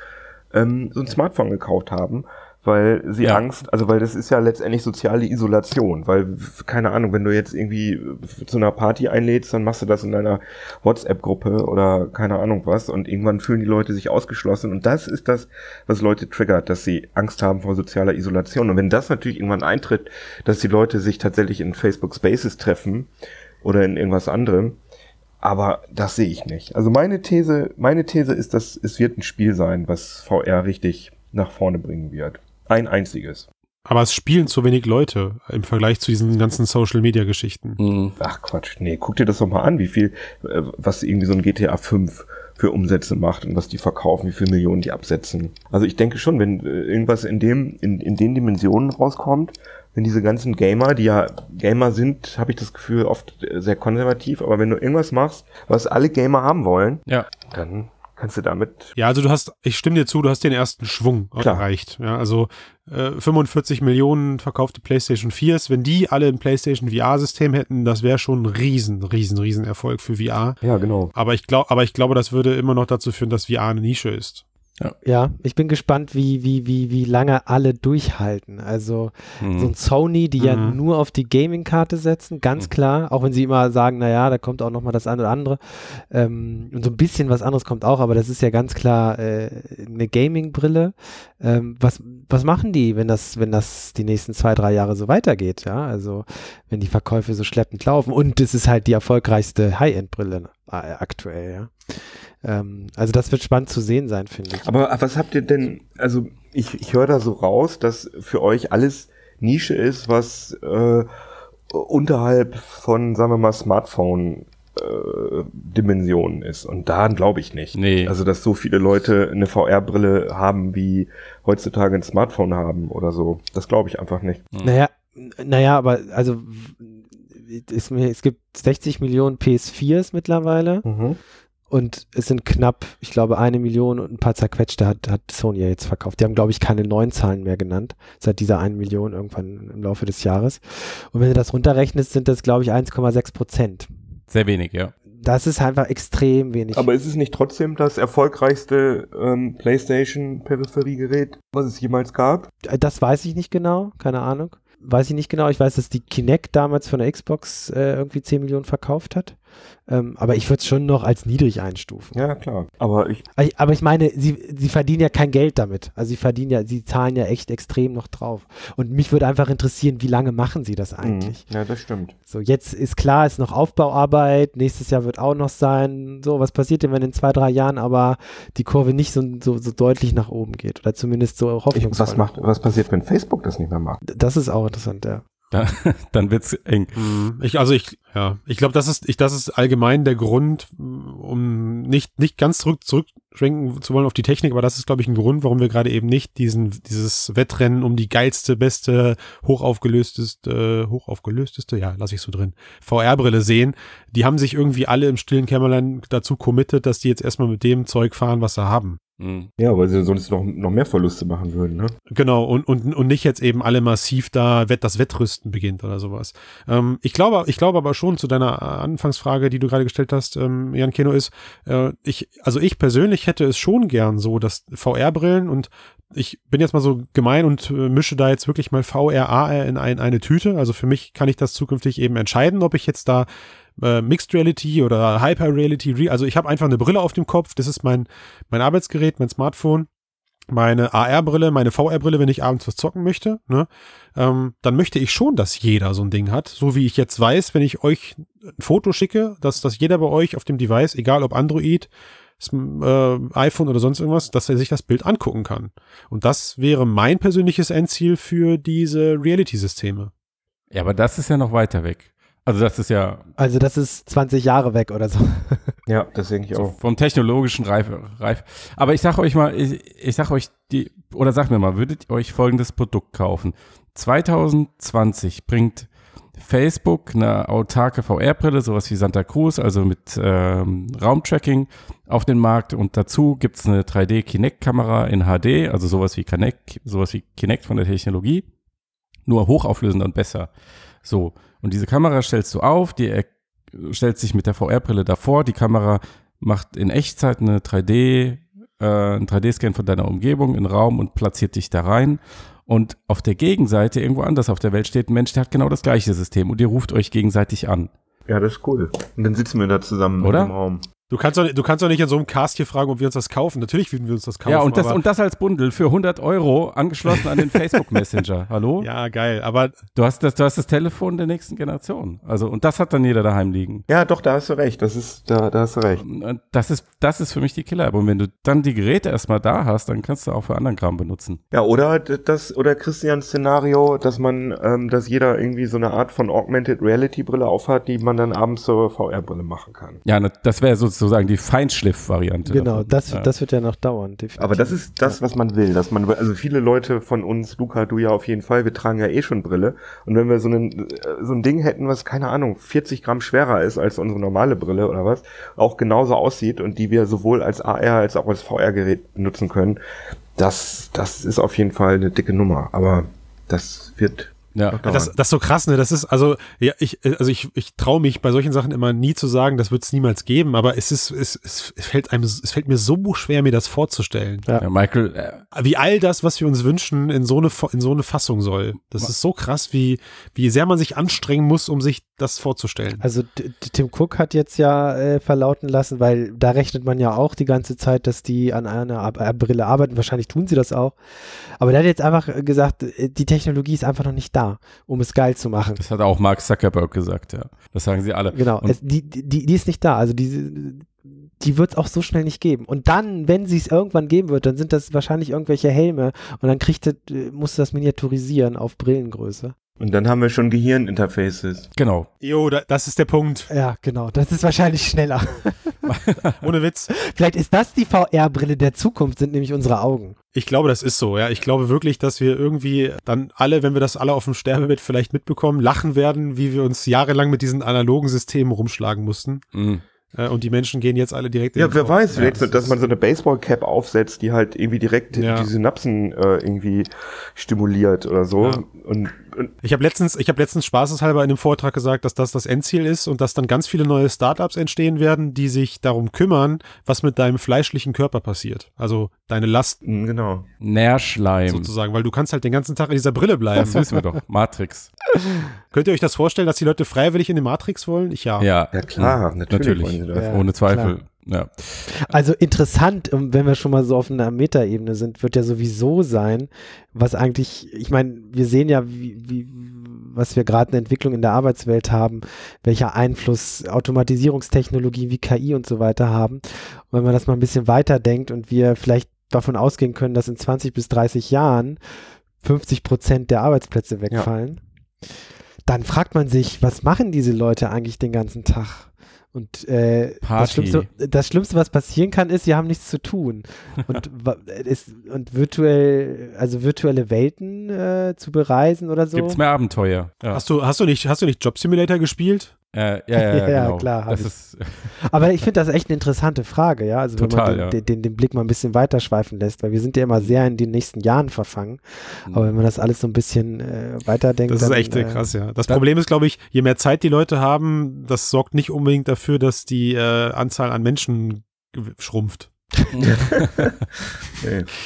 ähm, so ein Smartphone gekauft haben, weil sie Ja. Angst, also weil das ist ja letztendlich soziale Isolation, weil keine Ahnung, wenn du jetzt irgendwie zu einer Party einlädst, dann machst du das in einer WhatsApp-Gruppe oder keine Ahnung was und irgendwann fühlen die Leute sich ausgeschlossen und das ist das, was Leute triggert, dass sie Angst haben vor sozialer Isolation und wenn das natürlich irgendwann eintritt, dass die Leute sich tatsächlich in Facebook Spaces treffen oder in irgendwas anderem, aber das sehe ich nicht. Also meine These, meine These ist, dass es wird ein Spiel sein, was VR richtig nach vorne bringen wird. Ein einziges. Aber es spielen zu wenig Leute im Vergleich zu diesen ganzen Social-Media-Geschichten. Mhm. Ach Quatsch, nee, guck dir das doch mal an, wie viel, äh, was irgendwie so ein GTA 5 für Umsätze macht und was die verkaufen, wie viele Millionen die absetzen. Also ich denke schon, wenn äh, irgendwas in dem, in, in den Dimensionen rauskommt, wenn diese ganzen Gamer, die ja Gamer sind, habe ich das Gefühl, oft sehr konservativ, aber wenn du irgendwas machst, was alle Gamer haben wollen, Ja. dann kannst du damit. Ja, also du hast, ich stimme dir zu, du hast den ersten Schwung Klar. erreicht. Ja, also äh, 45 Millionen verkaufte PlayStation 4s, wenn die alle ein PlayStation VR-System hätten, das wäre schon ein riesen, riesen, riesen Erfolg für VR. Ja, genau. Aber ich glaube, aber ich glaube, das würde immer noch dazu führen, dass VR eine Nische ist. Ja, ich bin gespannt, wie, wie, wie, wie lange alle durchhalten. Also Hm. so ein Sony, die ja Mhm. nur auf die Gaming-Karte setzen, ganz Mhm. klar, auch wenn sie immer sagen, naja, da kommt auch nochmal das eine oder andere. Ähm, und so ein bisschen was anderes kommt auch, aber das ist ja ganz klar äh, eine Gaming-Brille. Ähm, was, was machen die, wenn das, wenn das die nächsten zwei, drei Jahre so weitergeht? Ja, also wenn die Verkäufe so schleppend laufen und es ist halt die erfolgreichste High-End-Brille äh, aktuell, ja. Ähm, also das wird spannend zu sehen sein, finde ich. Aber was habt ihr denn, also ich, ich höre da so raus, dass für euch alles Nische ist, was äh, unterhalb von, sagen wir mal, Smartphone äh, Dimensionen ist. Und daran glaube ich nicht. Nee. Also, dass so viele Leute eine VR-Brille haben, wie heutzutage ein Smartphone haben oder so. Das glaube ich einfach nicht. Naja, n- naja, aber also es, mir- es gibt 60 Millionen PS4s mittlerweile und es sind knapp, ich glaube, eine Million und ein paar zerquetschte hat, hat Sony ja jetzt verkauft. Die haben, glaube ich, keine neuen Zahlen mehr genannt, seit dieser eine Million irgendwann im Laufe des Jahres. Und wenn du das runterrechnest, sind das, glaube ich, 1,6 Prozent. Sehr wenig, ja. Das ist einfach extrem wenig. Aber ist es nicht trotzdem das erfolgreichste ähm, PlayStation-Peripheriegerät, was es jemals gab? Das weiß ich nicht genau, keine Ahnung. Weiß ich nicht genau. Ich weiß, dass die Kinect damals von der Xbox äh, irgendwie 10 Millionen verkauft hat. Ähm, aber ich würde es schon noch als niedrig einstufen. Ja, klar. Aber ich, Aber ich- ich meine, sie, sie verdienen ja kein Geld damit. Also sie verdienen ja, sie zahlen ja echt extrem noch drauf. Und mich würde einfach interessieren, wie lange machen sie das eigentlich? Mhm. Ja, das stimmt. So, jetzt ist klar, ist noch Aufbauarbeit, nächstes Jahr wird auch noch sein. So, was passiert denn, wenn in zwei, drei Jahren aber die Kurve nicht so, so, so deutlich nach oben geht? Oder zumindest so Ich, hoffnungsvoll. was macht, nach oben? was passiert, wenn Facebook das nicht mehr macht? Das ist auch interessant, ja. Da, dann wird's eng. Hm, Ich, also ich, ja, ich glaube, das ist, ich, das ist allgemein der Grund, um nicht, nicht ganz zurück, zurückschwenken zu wollen auf die Technik, aber das ist, glaube ich, ein Grund, warum wir gerade eben nicht diesen, dieses Wettrennen um die geilste, beste, hochaufgelösteste, hochaufgelösteste, ja, lasse ich so drin, VR-Brille sehen. Die haben sich irgendwie alle im stillen Kämmerlein dazu committed, dass die jetzt erstmal mit dem Zeug fahren, was sie haben. Hm. Ja, weil sie sonst noch, noch mehr Verluste machen würden, ne? Genau, und, und, und nicht jetzt eben alle massiv da das Wettrüsten beginnt oder sowas. Ähm, ich glaube, ich glaube aber schon zu deiner Anfangsfrage, die du gerade gestellt hast, ähm, Jan Keno, ist, äh, ich, also ich persönlich hätte es schon gern so, dass VR-Brillen und ich bin jetzt mal so gemein und äh, mische da jetzt wirklich mal VR, AR in ein, eine Tüte. Also für mich kann ich das zukünftig eben entscheiden, ob ich jetzt da äh, Mixed Reality oder Hyper Reality, Re also ich habe einfach eine Brille auf dem Kopf, das ist mein, mein Arbeitsgerät, mein Smartphone meine AR-Brille, meine VR-Brille, wenn ich abends was zocken möchte, ne, ähm, dann möchte ich schon, dass jeder so ein Ding hat. So wie ich jetzt weiß, wenn ich euch ein Foto schicke, dass, dass jeder bei euch auf dem Device, egal ob Android, äh, iPhone oder sonst irgendwas, dass er sich das Bild angucken kann. Und das wäre mein persönliches Endziel für diese Reality-Systeme. Ja, aber das ist ja noch weiter weg. Also das ist ja Also das ist 20 Jahre weg oder so. Ja, das denke ich so auch. vom technologischen Reif, Reif. Aber ich sag euch mal, ich, ich sag euch die, oder sag mir mal, würdet ihr euch folgendes Produkt kaufen? 2020 bringt Facebook eine autarke VR-Brille, sowas wie Santa Cruz, also mit ähm, Raumtracking auf den Markt und dazu gibt's eine 3D-Kinect-Kamera in HD, also sowas wie Kinect, sowas wie Kinect von der Technologie, nur hochauflösender und besser. So, und diese Kamera stellst du auf, die er stellt sich mit der VR-Brille davor, die Kamera macht in Echtzeit eine 3D, äh, einen 3D-Scan von deiner Umgebung in Raum und platziert dich da rein. Und auf der Gegenseite, irgendwo anders auf der Welt, steht ein Mensch, der hat genau das gleiche System und ihr ruft euch gegenseitig an. Ja, das ist cool. Und dann sitzen wir da zusammen Oder? im Raum. Du kannst, doch, du kannst doch nicht in so einem Cast hier fragen, ob wir uns das kaufen. Natürlich würden wir uns das kaufen. ja, und das, aber, und das als Bundle für 100 Euro angeschlossen an den Facebook Messenger. Hallo? ja, geil. Aber Du, hast das, du hast das Telefon der nächsten Generation. Also, und das hat dann jeder daheim liegen. Ja, doch, da hast du recht. Das ist, da, da hast du recht. Und Das ist, das ist für mich die Killer. Und wenn du dann die Geräte erstmal da hast, dann kannst du auch für anderen Kram benutzen. Ja, oder das, oder Christians Szenario, dass man, ähm, dass jeder irgendwie so eine Art von Augmented Reality Brille aufhat, die man dann abends zur VR-Brille machen kann. Ja, das wäre so sozusagen die Feinschliff-Variante. Genau, davon. das, ja. das wird ja noch dauern. Definitiv. Aber das ist das, was man will, dass man, also viele Leute von uns, Luca, du ja auf jeden Fall, wir tragen ja eh schon Brille. Und wenn wir so, einen, äh, so ein Ding hätten, was, keine Ahnung, 40 Gramm schwerer ist als unsere normale Brille oder was, auch genauso aussieht und die wir sowohl als AR als auch als VR-Gerät benutzen können, das, das ist auf jeden Fall eine dicke Nummer. Aber das wird ja. das, das ist so krass, ne? Das ist, also, ja, ich, also ich, ich traue mich bei solchen Sachen immer nie zu sagen, das wird es niemals geben, aber es ist, es, es fällt einem, es fällt mir so schwer, mir das vorzustellen. Ja. ja, Michael, äh, Wie all das, was wir uns wünschen, in so eine, in so eine Fassung soll. Das ist so krass, wie, wie sehr man sich anstrengen muss, um sich das vorzustellen. Also Tim Cook hat jetzt ja äh, verlauten lassen, weil da rechnet man ja auch die ganze Zeit, dass die an einer Ab äh, Brille arbeiten. Wahrscheinlich tun sie das auch. Aber der hat jetzt einfach gesagt, äh, die Technologie ist einfach noch nicht da, um es geil zu machen. das hat auch Mark Zuckerberg gesagt, ja. Das sagen sie alle. Genau, es, die, die, die ist nicht da. Also diese, die wird es auch so schnell nicht geben. Und dann, wenn sie es irgendwann geben wird, dann sind das wahrscheinlich irgendwelche Helme und dann kriegt das, äh, musst du das miniaturisieren auf Brillengröße. Und dann haben wir schon Gehirninterfaces. Genau. Jo, da, das ist der Punkt. Ja, genau. Das ist wahrscheinlich schneller. Ohne Witz. Vielleicht ist das die VR-Brille der Zukunft, sind nämlich unsere Augen. Ich glaube, das ist so, ja. Ich glaube wirklich, dass wir irgendwie dann alle, wenn wir das alle auf dem Sterbebett vielleicht mitbekommen, lachen werden, wie wir uns jahrelang mit diesen analogen Systemen rumschlagen mussten. Mhm. Äh, Und die Menschen gehen jetzt alle direkt in Ja, wer Kopf. weiß, vielleicht, Ja, das dass man so eine Baseball-Cap aufsetzt, die halt irgendwie direkt Ja. die Synapsen äh, irgendwie stimuliert oder so. Ja. Und, und Ich habe letztens, ich habe letztens spaßeshalber in einem Vortrag gesagt, dass das das Endziel ist und dass dann ganz viele neue Startups entstehen werden, die sich darum kümmern, was mit deinem fleischlichen Körper passiert. Also deine Last mh, genau. Nährschleim. sozusagen, weil du kannst halt den ganzen Tag in dieser Brille bleiben. Das wissen wir doch. Matrix. Könnt ihr euch das vorstellen, dass die Leute freiwillig in die Matrix wollen? Ich ja. Ja. Ja klar, Mhm. natürlich, Natürlich. Ja. Ohne Zweifel. Ja. Also interessant, ähm, wenn wir schon mal so auf einer Metaebene sind, wird ja sowieso sein, was eigentlich, ich meine, wir sehen ja, wie, wie, was wir gerade eine Entwicklung in der Arbeitswelt haben, welcher Einfluss Automatisierungstechnologien wie KI und so weiter haben. Und wenn man das mal ein bisschen weiterdenkt und wir vielleicht davon ausgehen können, dass in 20 bis 30 Jahren 50 Prozent der Arbeitsplätze wegfallen, dann fragt man sich, was machen diese Leute eigentlich den ganzen Tag? Und äh, das. Schlimmste, das Schlimmste, was passieren kann, ist, sie haben nichts zu tun. Und, es, und virtuell, also virtuelle Welten äh, zu bereisen oder so. Gibt's mehr Abenteuer? Ja. Hast du, hast du nicht, hast du nicht Job Simulator gespielt? Äh, ja, ja, ja, Ja, genau. klar, Das ich. ist, Aber ich finde das echt eine interessante Frage, ja. Also wenn Total, man ja. den, den, den Blick mal ein bisschen weiterschweifen lässt, weil wir sind ja immer sehr in den nächsten Jahren verfangen. Aber wenn man das alles so ein bisschen äh, weiterdenkt. Das ist dann, echt sehr äh, krass, ja. Das da- Problem ist, glaube ich, je mehr Zeit die Leute haben, das sorgt nicht unbedingt dafür, dass die äh, Anzahl an Menschen schrumpft.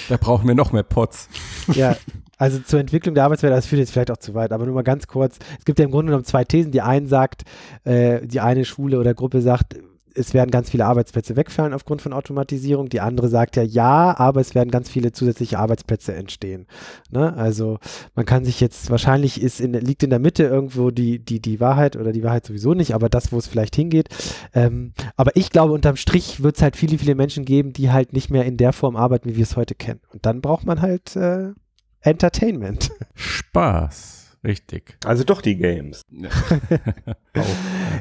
Da brauchen wir noch mehr Pots. Ja, also zur Entwicklung der Arbeitswelt, das führt jetzt vielleicht auch zu weit, aber nur mal ganz kurz. Es gibt ja im Grunde genommen zwei Thesen. Die einen sagt, äh, die eine Schule oder Gruppe sagt, es werden ganz viele Arbeitsplätze wegfallen aufgrund von Automatisierung. Die andere sagt ja, ja, aber es werden ganz viele zusätzliche Arbeitsplätze entstehen. Ne? Also man kann sich jetzt, wahrscheinlich ist in, liegt in der Mitte irgendwo die, die, die Wahrheit oder die Wahrheit sowieso nicht, aber das, wo es vielleicht hingeht. Ähm, aber ich glaube, unterm Strich wird es halt viele, viele Menschen geben, die halt nicht mehr in der Form arbeiten, wie wir es heute kennen. Und dann braucht man halt äh, Entertainment. Spaß. Richtig. Also doch die Games.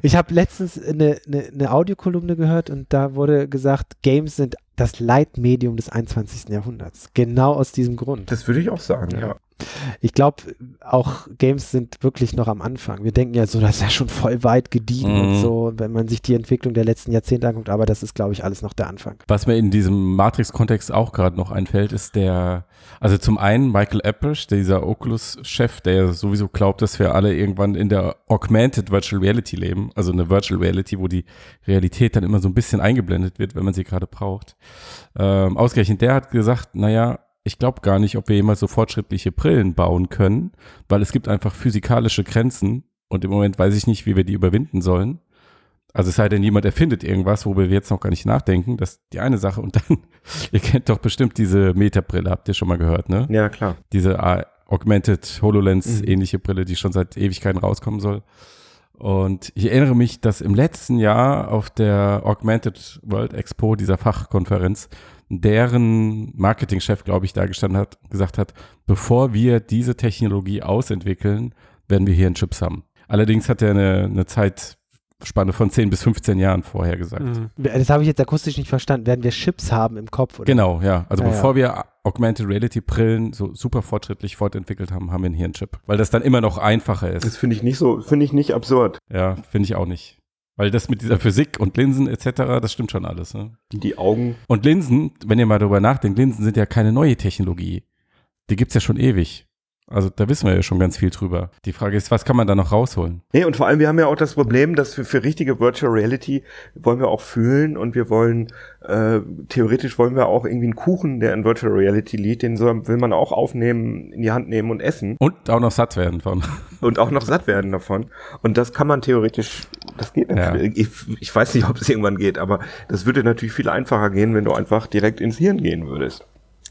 Ich habe letztens eine, eine, eine Audiokolumne gehört und da wurde gesagt, Games sind das Leitmedium des 21. Jahrhunderts. Genau aus diesem Grund. Das würde ich auch sagen, ja. Ich glaube, auch Games sind wirklich noch am Anfang. Wir denken ja so, das ist ja schon voll weit gediegen und Mhm. so, wenn man sich die Entwicklung der letzten Jahrzehnte anguckt, aber das ist, glaube ich, alles noch der Anfang. Was mir in diesem Matrix-Kontext auch gerade noch einfällt, ist der, also zum einen Michael Appish, dieser Oculus-Chef, der ja sowieso glaubt, dass wir alle irgendwann in der Augmented Virtual Reality leben, also eine Virtual Reality, wo die Realität dann immer so ein bisschen eingeblendet wird, wenn man sie gerade braucht. Ähm, ausgerechnet der hat gesagt, naja, ich glaube gar nicht, ob wir jemals so fortschrittliche Brillen bauen können, weil es gibt einfach physikalische Grenzen und im Moment weiß ich nicht, wie wir die überwinden sollen. Also es sei denn, jemand erfindet irgendwas, worüber wir jetzt noch gar nicht nachdenken. Das ist die eine Sache. Und dann, ihr kennt doch bestimmt diese Meta-Brille, habt ihr schon mal gehört, ne? Ja, klar. Diese äh, Augmented HoloLens Mhm. ähnliche Brille, die schon seit Ewigkeiten rauskommen soll. Und ich erinnere mich, dass im letzten Jahr auf der Augmented World Expo, dieser Fachkonferenz, deren Marketingchef, glaube ich, da gestanden hat, gesagt hat, bevor wir diese Technologie ausentwickeln, werden wir hier einen Chips haben. Allerdings hat er eine, eine Zeit Spanne von 10 bis 15 Jahren vorher gesagt. Mhm. Das habe ich jetzt akustisch nicht verstanden. Werden wir Chips haben im Kopf? Oder? Genau, ja. Also ja, bevor ja. wir Augmented Reality Brillen so super fortschrittlich fortentwickelt haben, haben wir hier einen Chip. Weil das dann immer noch einfacher ist. Das finde ich nicht so, finde ich nicht absurd. Ja, finde ich auch nicht. Weil das mit dieser Physik und Linsen etc., das stimmt schon alles. Ne? Die Augen. Und Linsen, wenn ihr mal darüber nachdenkt, Linsen sind ja keine neue Technologie. Die gibt es ja schon ewig. Also da wissen wir ja schon ganz viel drüber. Die Frage ist, was kann man da noch rausholen? Nee, und vor allem, wir haben ja auch das Problem, dass wir für richtige Virtual Reality wollen wir auch fühlen und wir wollen, äh, theoretisch wollen wir auch irgendwie einen Kuchen, der in Virtual Reality liegt, den soll, will man auch aufnehmen, in die Hand nehmen und essen. Und auch noch satt werden von. Und auch noch satt werden davon. Und das kann man theoretisch, das geht natürlich. Ja. Ich, ich weiß nicht, ob es irgendwann geht, aber das würde natürlich viel einfacher gehen, wenn du einfach direkt ins Hirn gehen würdest.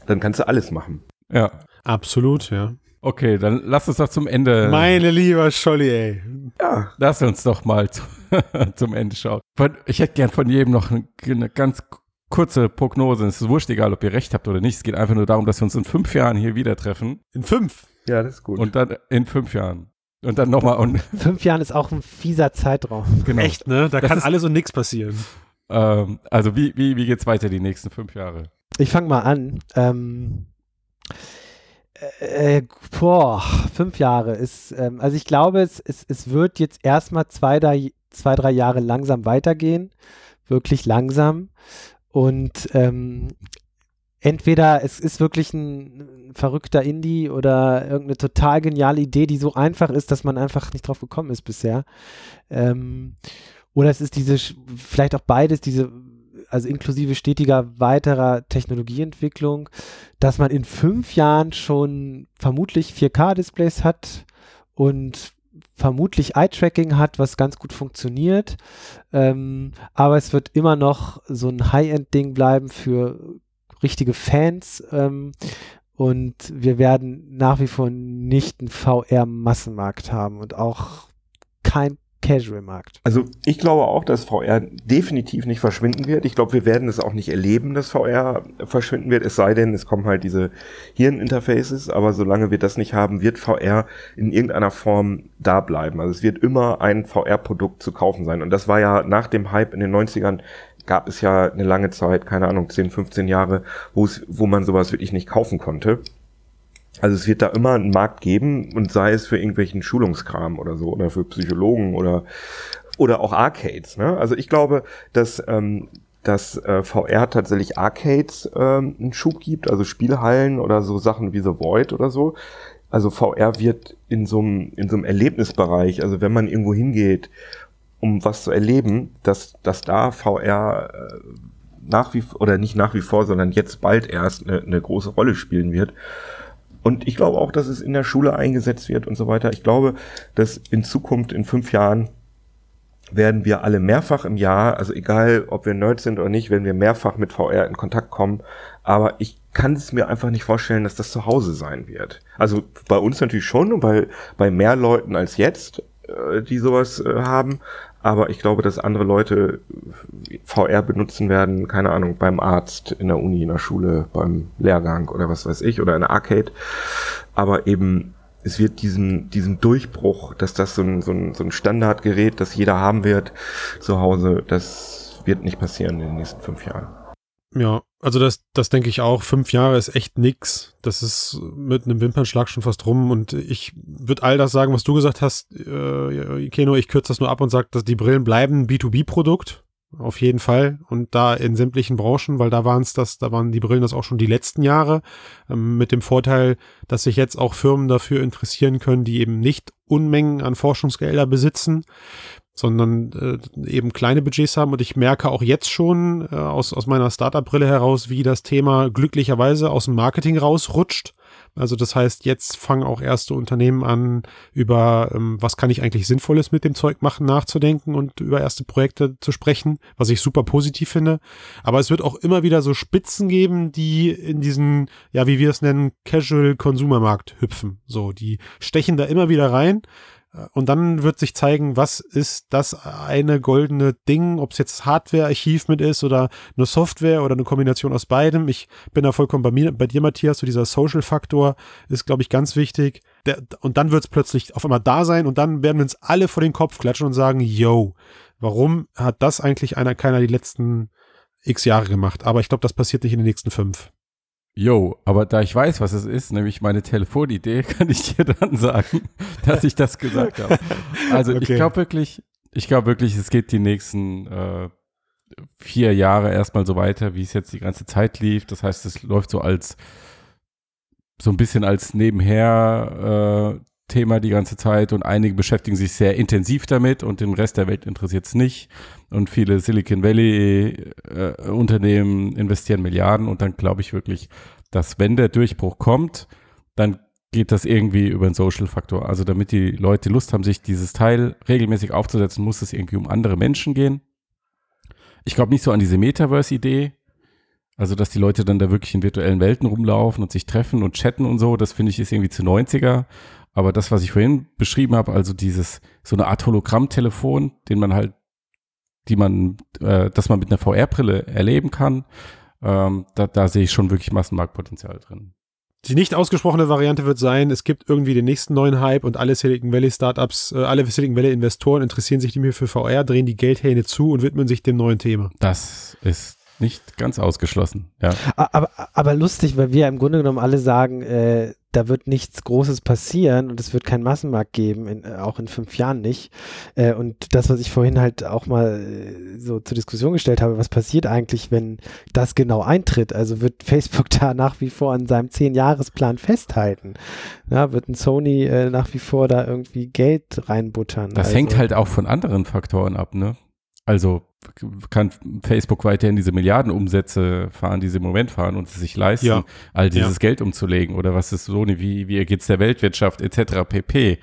Dann kannst du alles machen. Ja. Absolut, ja. Okay, dann lass uns doch zum Ende. Meine lieber Scholli, ey. Ja. Lass uns doch mal zu, zum Ende schauen. Ich hätte gern von jedem noch eine, eine ganz kurze Prognose. Es ist wurscht, egal, ob ihr recht habt oder nicht. Es geht einfach nur darum, dass wir uns in fünf Jahren hier wieder treffen. In fünf? Ja, das ist gut. Und dann in fünf Jahren. Und dann nochmal. Und fünf Jahren ist auch ein fieser Zeitraum. Genau. Echt, ne? Da das kann ist, alles und nichts passieren. Ähm, also, wie, wie, wie geht's weiter die nächsten fünf Jahre? Ich fange mal an. Ähm, äh, boah, fünf Jahre ist, ähm, also ich glaube, es, es, es wird jetzt erstmal zwei, drei, zwei, drei Jahre langsam weitergehen, wirklich langsam. Und ähm, entweder es ist wirklich ein, ein verrückter Indie oder irgendeine total geniale Idee, die so einfach ist, dass man einfach nicht drauf gekommen ist bisher. Ähm, oder es ist diese, vielleicht auch beides, diese also inklusive stetiger weiterer Technologieentwicklung, dass man in fünf Jahren schon vermutlich 4K-Displays hat und vermutlich Eye-Tracking hat, was ganz gut funktioniert. Ähm, aber es wird immer noch so ein High-End-Ding bleiben für richtige Fans. Ähm, und wir werden nach wie vor nicht einen VR-Massenmarkt haben und auch kein Casual-Markt. Also ich glaube auch, dass VR definitiv nicht verschwinden wird. Ich glaube, wir werden es auch nicht erleben, dass VR verschwinden wird, es sei denn, es kommen halt diese Hirninterfaces, aber solange wir das nicht haben, wird VR in irgendeiner Form da bleiben. Also es wird immer ein VR-Produkt zu kaufen sein. Und das war ja nach dem Hype in den 90ern gab es ja eine lange Zeit, keine Ahnung, 10, 15 Jahre, wo man sowas wirklich nicht kaufen konnte. Also es wird da immer einen Markt geben und sei es für irgendwelchen Schulungskram oder so oder für Psychologen oder oder auch Arcades. Ne? Also ich glaube, dass ähm, dass äh, VR tatsächlich Arcades ähm, einen Schub gibt, also Spielhallen oder so Sachen wie The Void oder so. Also VR wird in so einem in so einem Erlebnisbereich, also wenn man irgendwo hingeht, um was zu erleben, dass dass da VR äh, nach wie oder nicht nach wie vor, sondern jetzt bald erst eine, eine große Rolle spielen wird. Und ich glaube auch, dass es in der Schule eingesetzt wird und so weiter. Ich glaube, dass in Zukunft, in fünf Jahren, werden wir alle mehrfach im Jahr, also egal ob wir Nerds sind oder nicht, werden wir mehrfach mit VR in Kontakt kommen. Aber ich kann es mir einfach nicht vorstellen, dass das zu Hause sein wird. Also bei uns natürlich schon und bei, bei mehr Leuten als jetzt, äh, die sowas äh, haben. Aber ich glaube, dass andere Leute VR benutzen werden, keine Ahnung, beim Arzt, in der Uni, in der Schule, beim Lehrgang oder was weiß ich, oder in der Arcade. Aber eben, es wird diesen, diesen Durchbruch, dass das so ein, so, ein, so ein Standardgerät, das jeder haben wird zu Hause, das wird nicht passieren in den nächsten fünf Jahren. Ja, also das, das denke ich auch. Fünf Jahre ist echt nix. Das ist mit einem Wimpernschlag schon fast rum. Und ich würde all das sagen, was du gesagt hast, äh, Keno. Ich kürze das nur ab und sage, dass die Brillen bleiben B2B-Produkt. Auf jeden Fall. Und da in sämtlichen Branchen, weil da waren es das, da waren die Brillen das auch schon die letzten Jahre. Ähm, mit dem Vorteil, dass sich jetzt auch Firmen dafür interessieren können, die eben nicht Unmengen an Forschungsgelder besitzen sondern äh, eben kleine Budgets haben. Und ich merke auch jetzt schon äh, aus, aus meiner Startup-Brille heraus, wie das Thema glücklicherweise aus dem Marketing rausrutscht. Also das heißt, jetzt fangen auch erste Unternehmen an, über ähm, was kann ich eigentlich Sinnvolles mit dem Zeug machen, nachzudenken und über erste Projekte zu sprechen, was ich super positiv finde. Aber es wird auch immer wieder so Spitzen geben, die in diesen, ja, wie wir es nennen, Casual Consumer Markt hüpfen. So, die stechen da immer wieder rein und dann wird sich zeigen, was ist das eine goldene Ding, ob es jetzt Hardware-Archiv mit ist oder nur Software oder eine Kombination aus beidem. Ich bin da vollkommen bei, mir, bei dir, Matthias, so dieser Social-Faktor ist, glaube ich, ganz wichtig. Der, und dann wird es plötzlich auf einmal da sein und dann werden wir uns alle vor den Kopf klatschen und sagen, yo, Warum hat das eigentlich einer, keiner die letzten x Jahre gemacht? Aber ich glaube, das passiert nicht in den nächsten fünf. Jo, aber da ich weiß, was es ist, nämlich meine Telefonidee, kann ich dir dann sagen, dass ich das gesagt habe. Also Okay. ich glaube wirklich, ich glaube wirklich, es geht die nächsten äh, vier Jahre erstmal so weiter, wie es jetzt die ganze Zeit lief. Das heißt, es läuft so als so ein bisschen als nebenher äh, Thema die ganze Zeit und einige beschäftigen sich sehr intensiv damit und den Rest der Welt interessiert es nicht. Und viele Silicon Valley äh, investieren Milliarden und dann glaube ich wirklich, dass wenn der Durchbruch kommt, dann geht das irgendwie über einen Social-Faktor. Also damit die Leute Lust haben, sich dieses Teil regelmäßig aufzusetzen, muss es irgendwie um andere Menschen gehen. Ich glaube nicht so an diese Metaverse-Idee. Also, dass die Leute dann da wirklich in virtuellen Welten rumlaufen und sich treffen und chatten und so, das finde ich ist irgendwie zu 90er. Aber das, was ich vorhin beschrieben habe, also dieses, so eine Art Hologramm-Telefon, den man halt, die man, äh, dass man mit einer VR-Brille erleben kann, ähm, da, da sehe ich schon wirklich Massenmarktpotenzial drin. Die nicht ausgesprochene Variante wird sein, es gibt irgendwie den nächsten neuen Hype und alle Silicon Valley Startups, äh, alle Silicon Valley Investoren interessieren sich nicht mehr für VR, drehen die Geldhähne zu und widmen sich dem neuen Thema. Das ist nicht ganz ausgeschlossen, ja. Aber, aber lustig, weil wir im Grunde genommen alle sagen, äh, da wird nichts Großes passieren und es wird keinen Massenmarkt geben, in, äh, auch in fünf Jahren nicht. Äh, und das, was ich vorhin halt auch mal äh, so zur Diskussion gestellt habe, was passiert eigentlich, wenn das genau eintritt? Also wird Facebook da nach wie vor an seinem Zehn-Jahres-Plan festhalten? Ja, wird ein Sony äh, nach wie vor da irgendwie Geld reinbuttern? Das also, hängt halt auch von anderen Faktoren ab, ne? Also kann Facebook weiterhin diese Milliardenumsätze fahren, die sie im Moment fahren und es sich leisten, Ja. all dieses Ja. Geld umzulegen? Oder was ist Sony, wie, wie geht's der Weltwirtschaft etc. pp.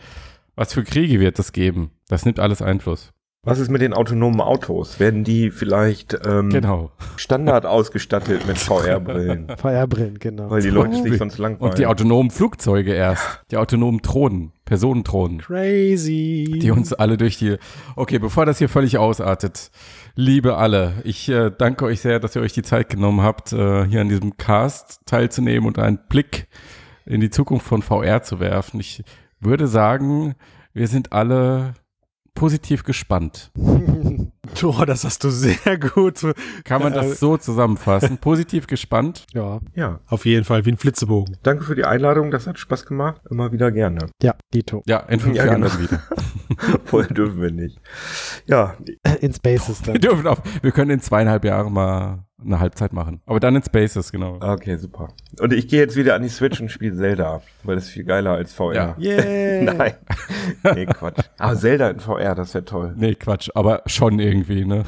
Was für Kriege wird das geben? Das nimmt alles Einfluss. Was ist mit den autonomen Autos? Werden die vielleicht ähm, Genau. Standard ausgestattet mit VR-Brillen? VR-Brillen, genau. Weil die Leute sich sonst langweilen. Und die autonomen Flugzeuge erst. Die autonomen Drohnen, Personendrohnen. Crazy. die uns alle durch die. Okay, bevor das hier völlig ausartet, liebe alle, ich äh, danke euch sehr, dass ihr euch die Zeit genommen habt, äh, hier an diesem Cast teilzunehmen und einen Blick in die Zukunft von VR zu werfen. Ich würde sagen, wir sind alle positiv gespannt. Oh, das hast du sehr gut. Kann man das so zusammenfassen? Positiv gespannt. ja, ja, Auf jeden Fall, wie ein Flitzebogen. danke für die Einladung. Das hat Spaß gemacht. Immer wieder gerne. ja, Dito. Ja, in fünf Ja, Jahren genau. dann wieder. Vorher dürfen wir nicht. Ja, In Spaces dann. Wir dürfen auch, wir können in zweieinhalb Jahren mal eine Halbzeit machen. Aber dann in Spaces, genau. okay, super. Und ich gehe jetzt wieder an die Switch und spiele Zelda, weil das ist viel geiler als VR. Ja. Yeah. Nein. Nee, Quatsch. Aber Zelda in VR, das wäre toll. Nee, Quatsch, aber schon irgendwie, ne?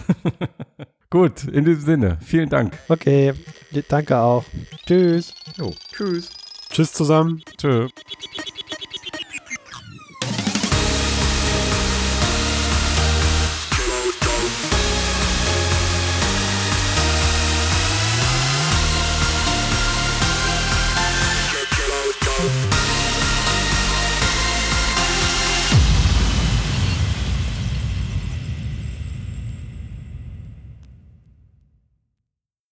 Gut, in diesem Sinne, vielen Dank. Okay, danke auch. Tschüss. Jo, tschüss. Tschüss zusammen. Tschö.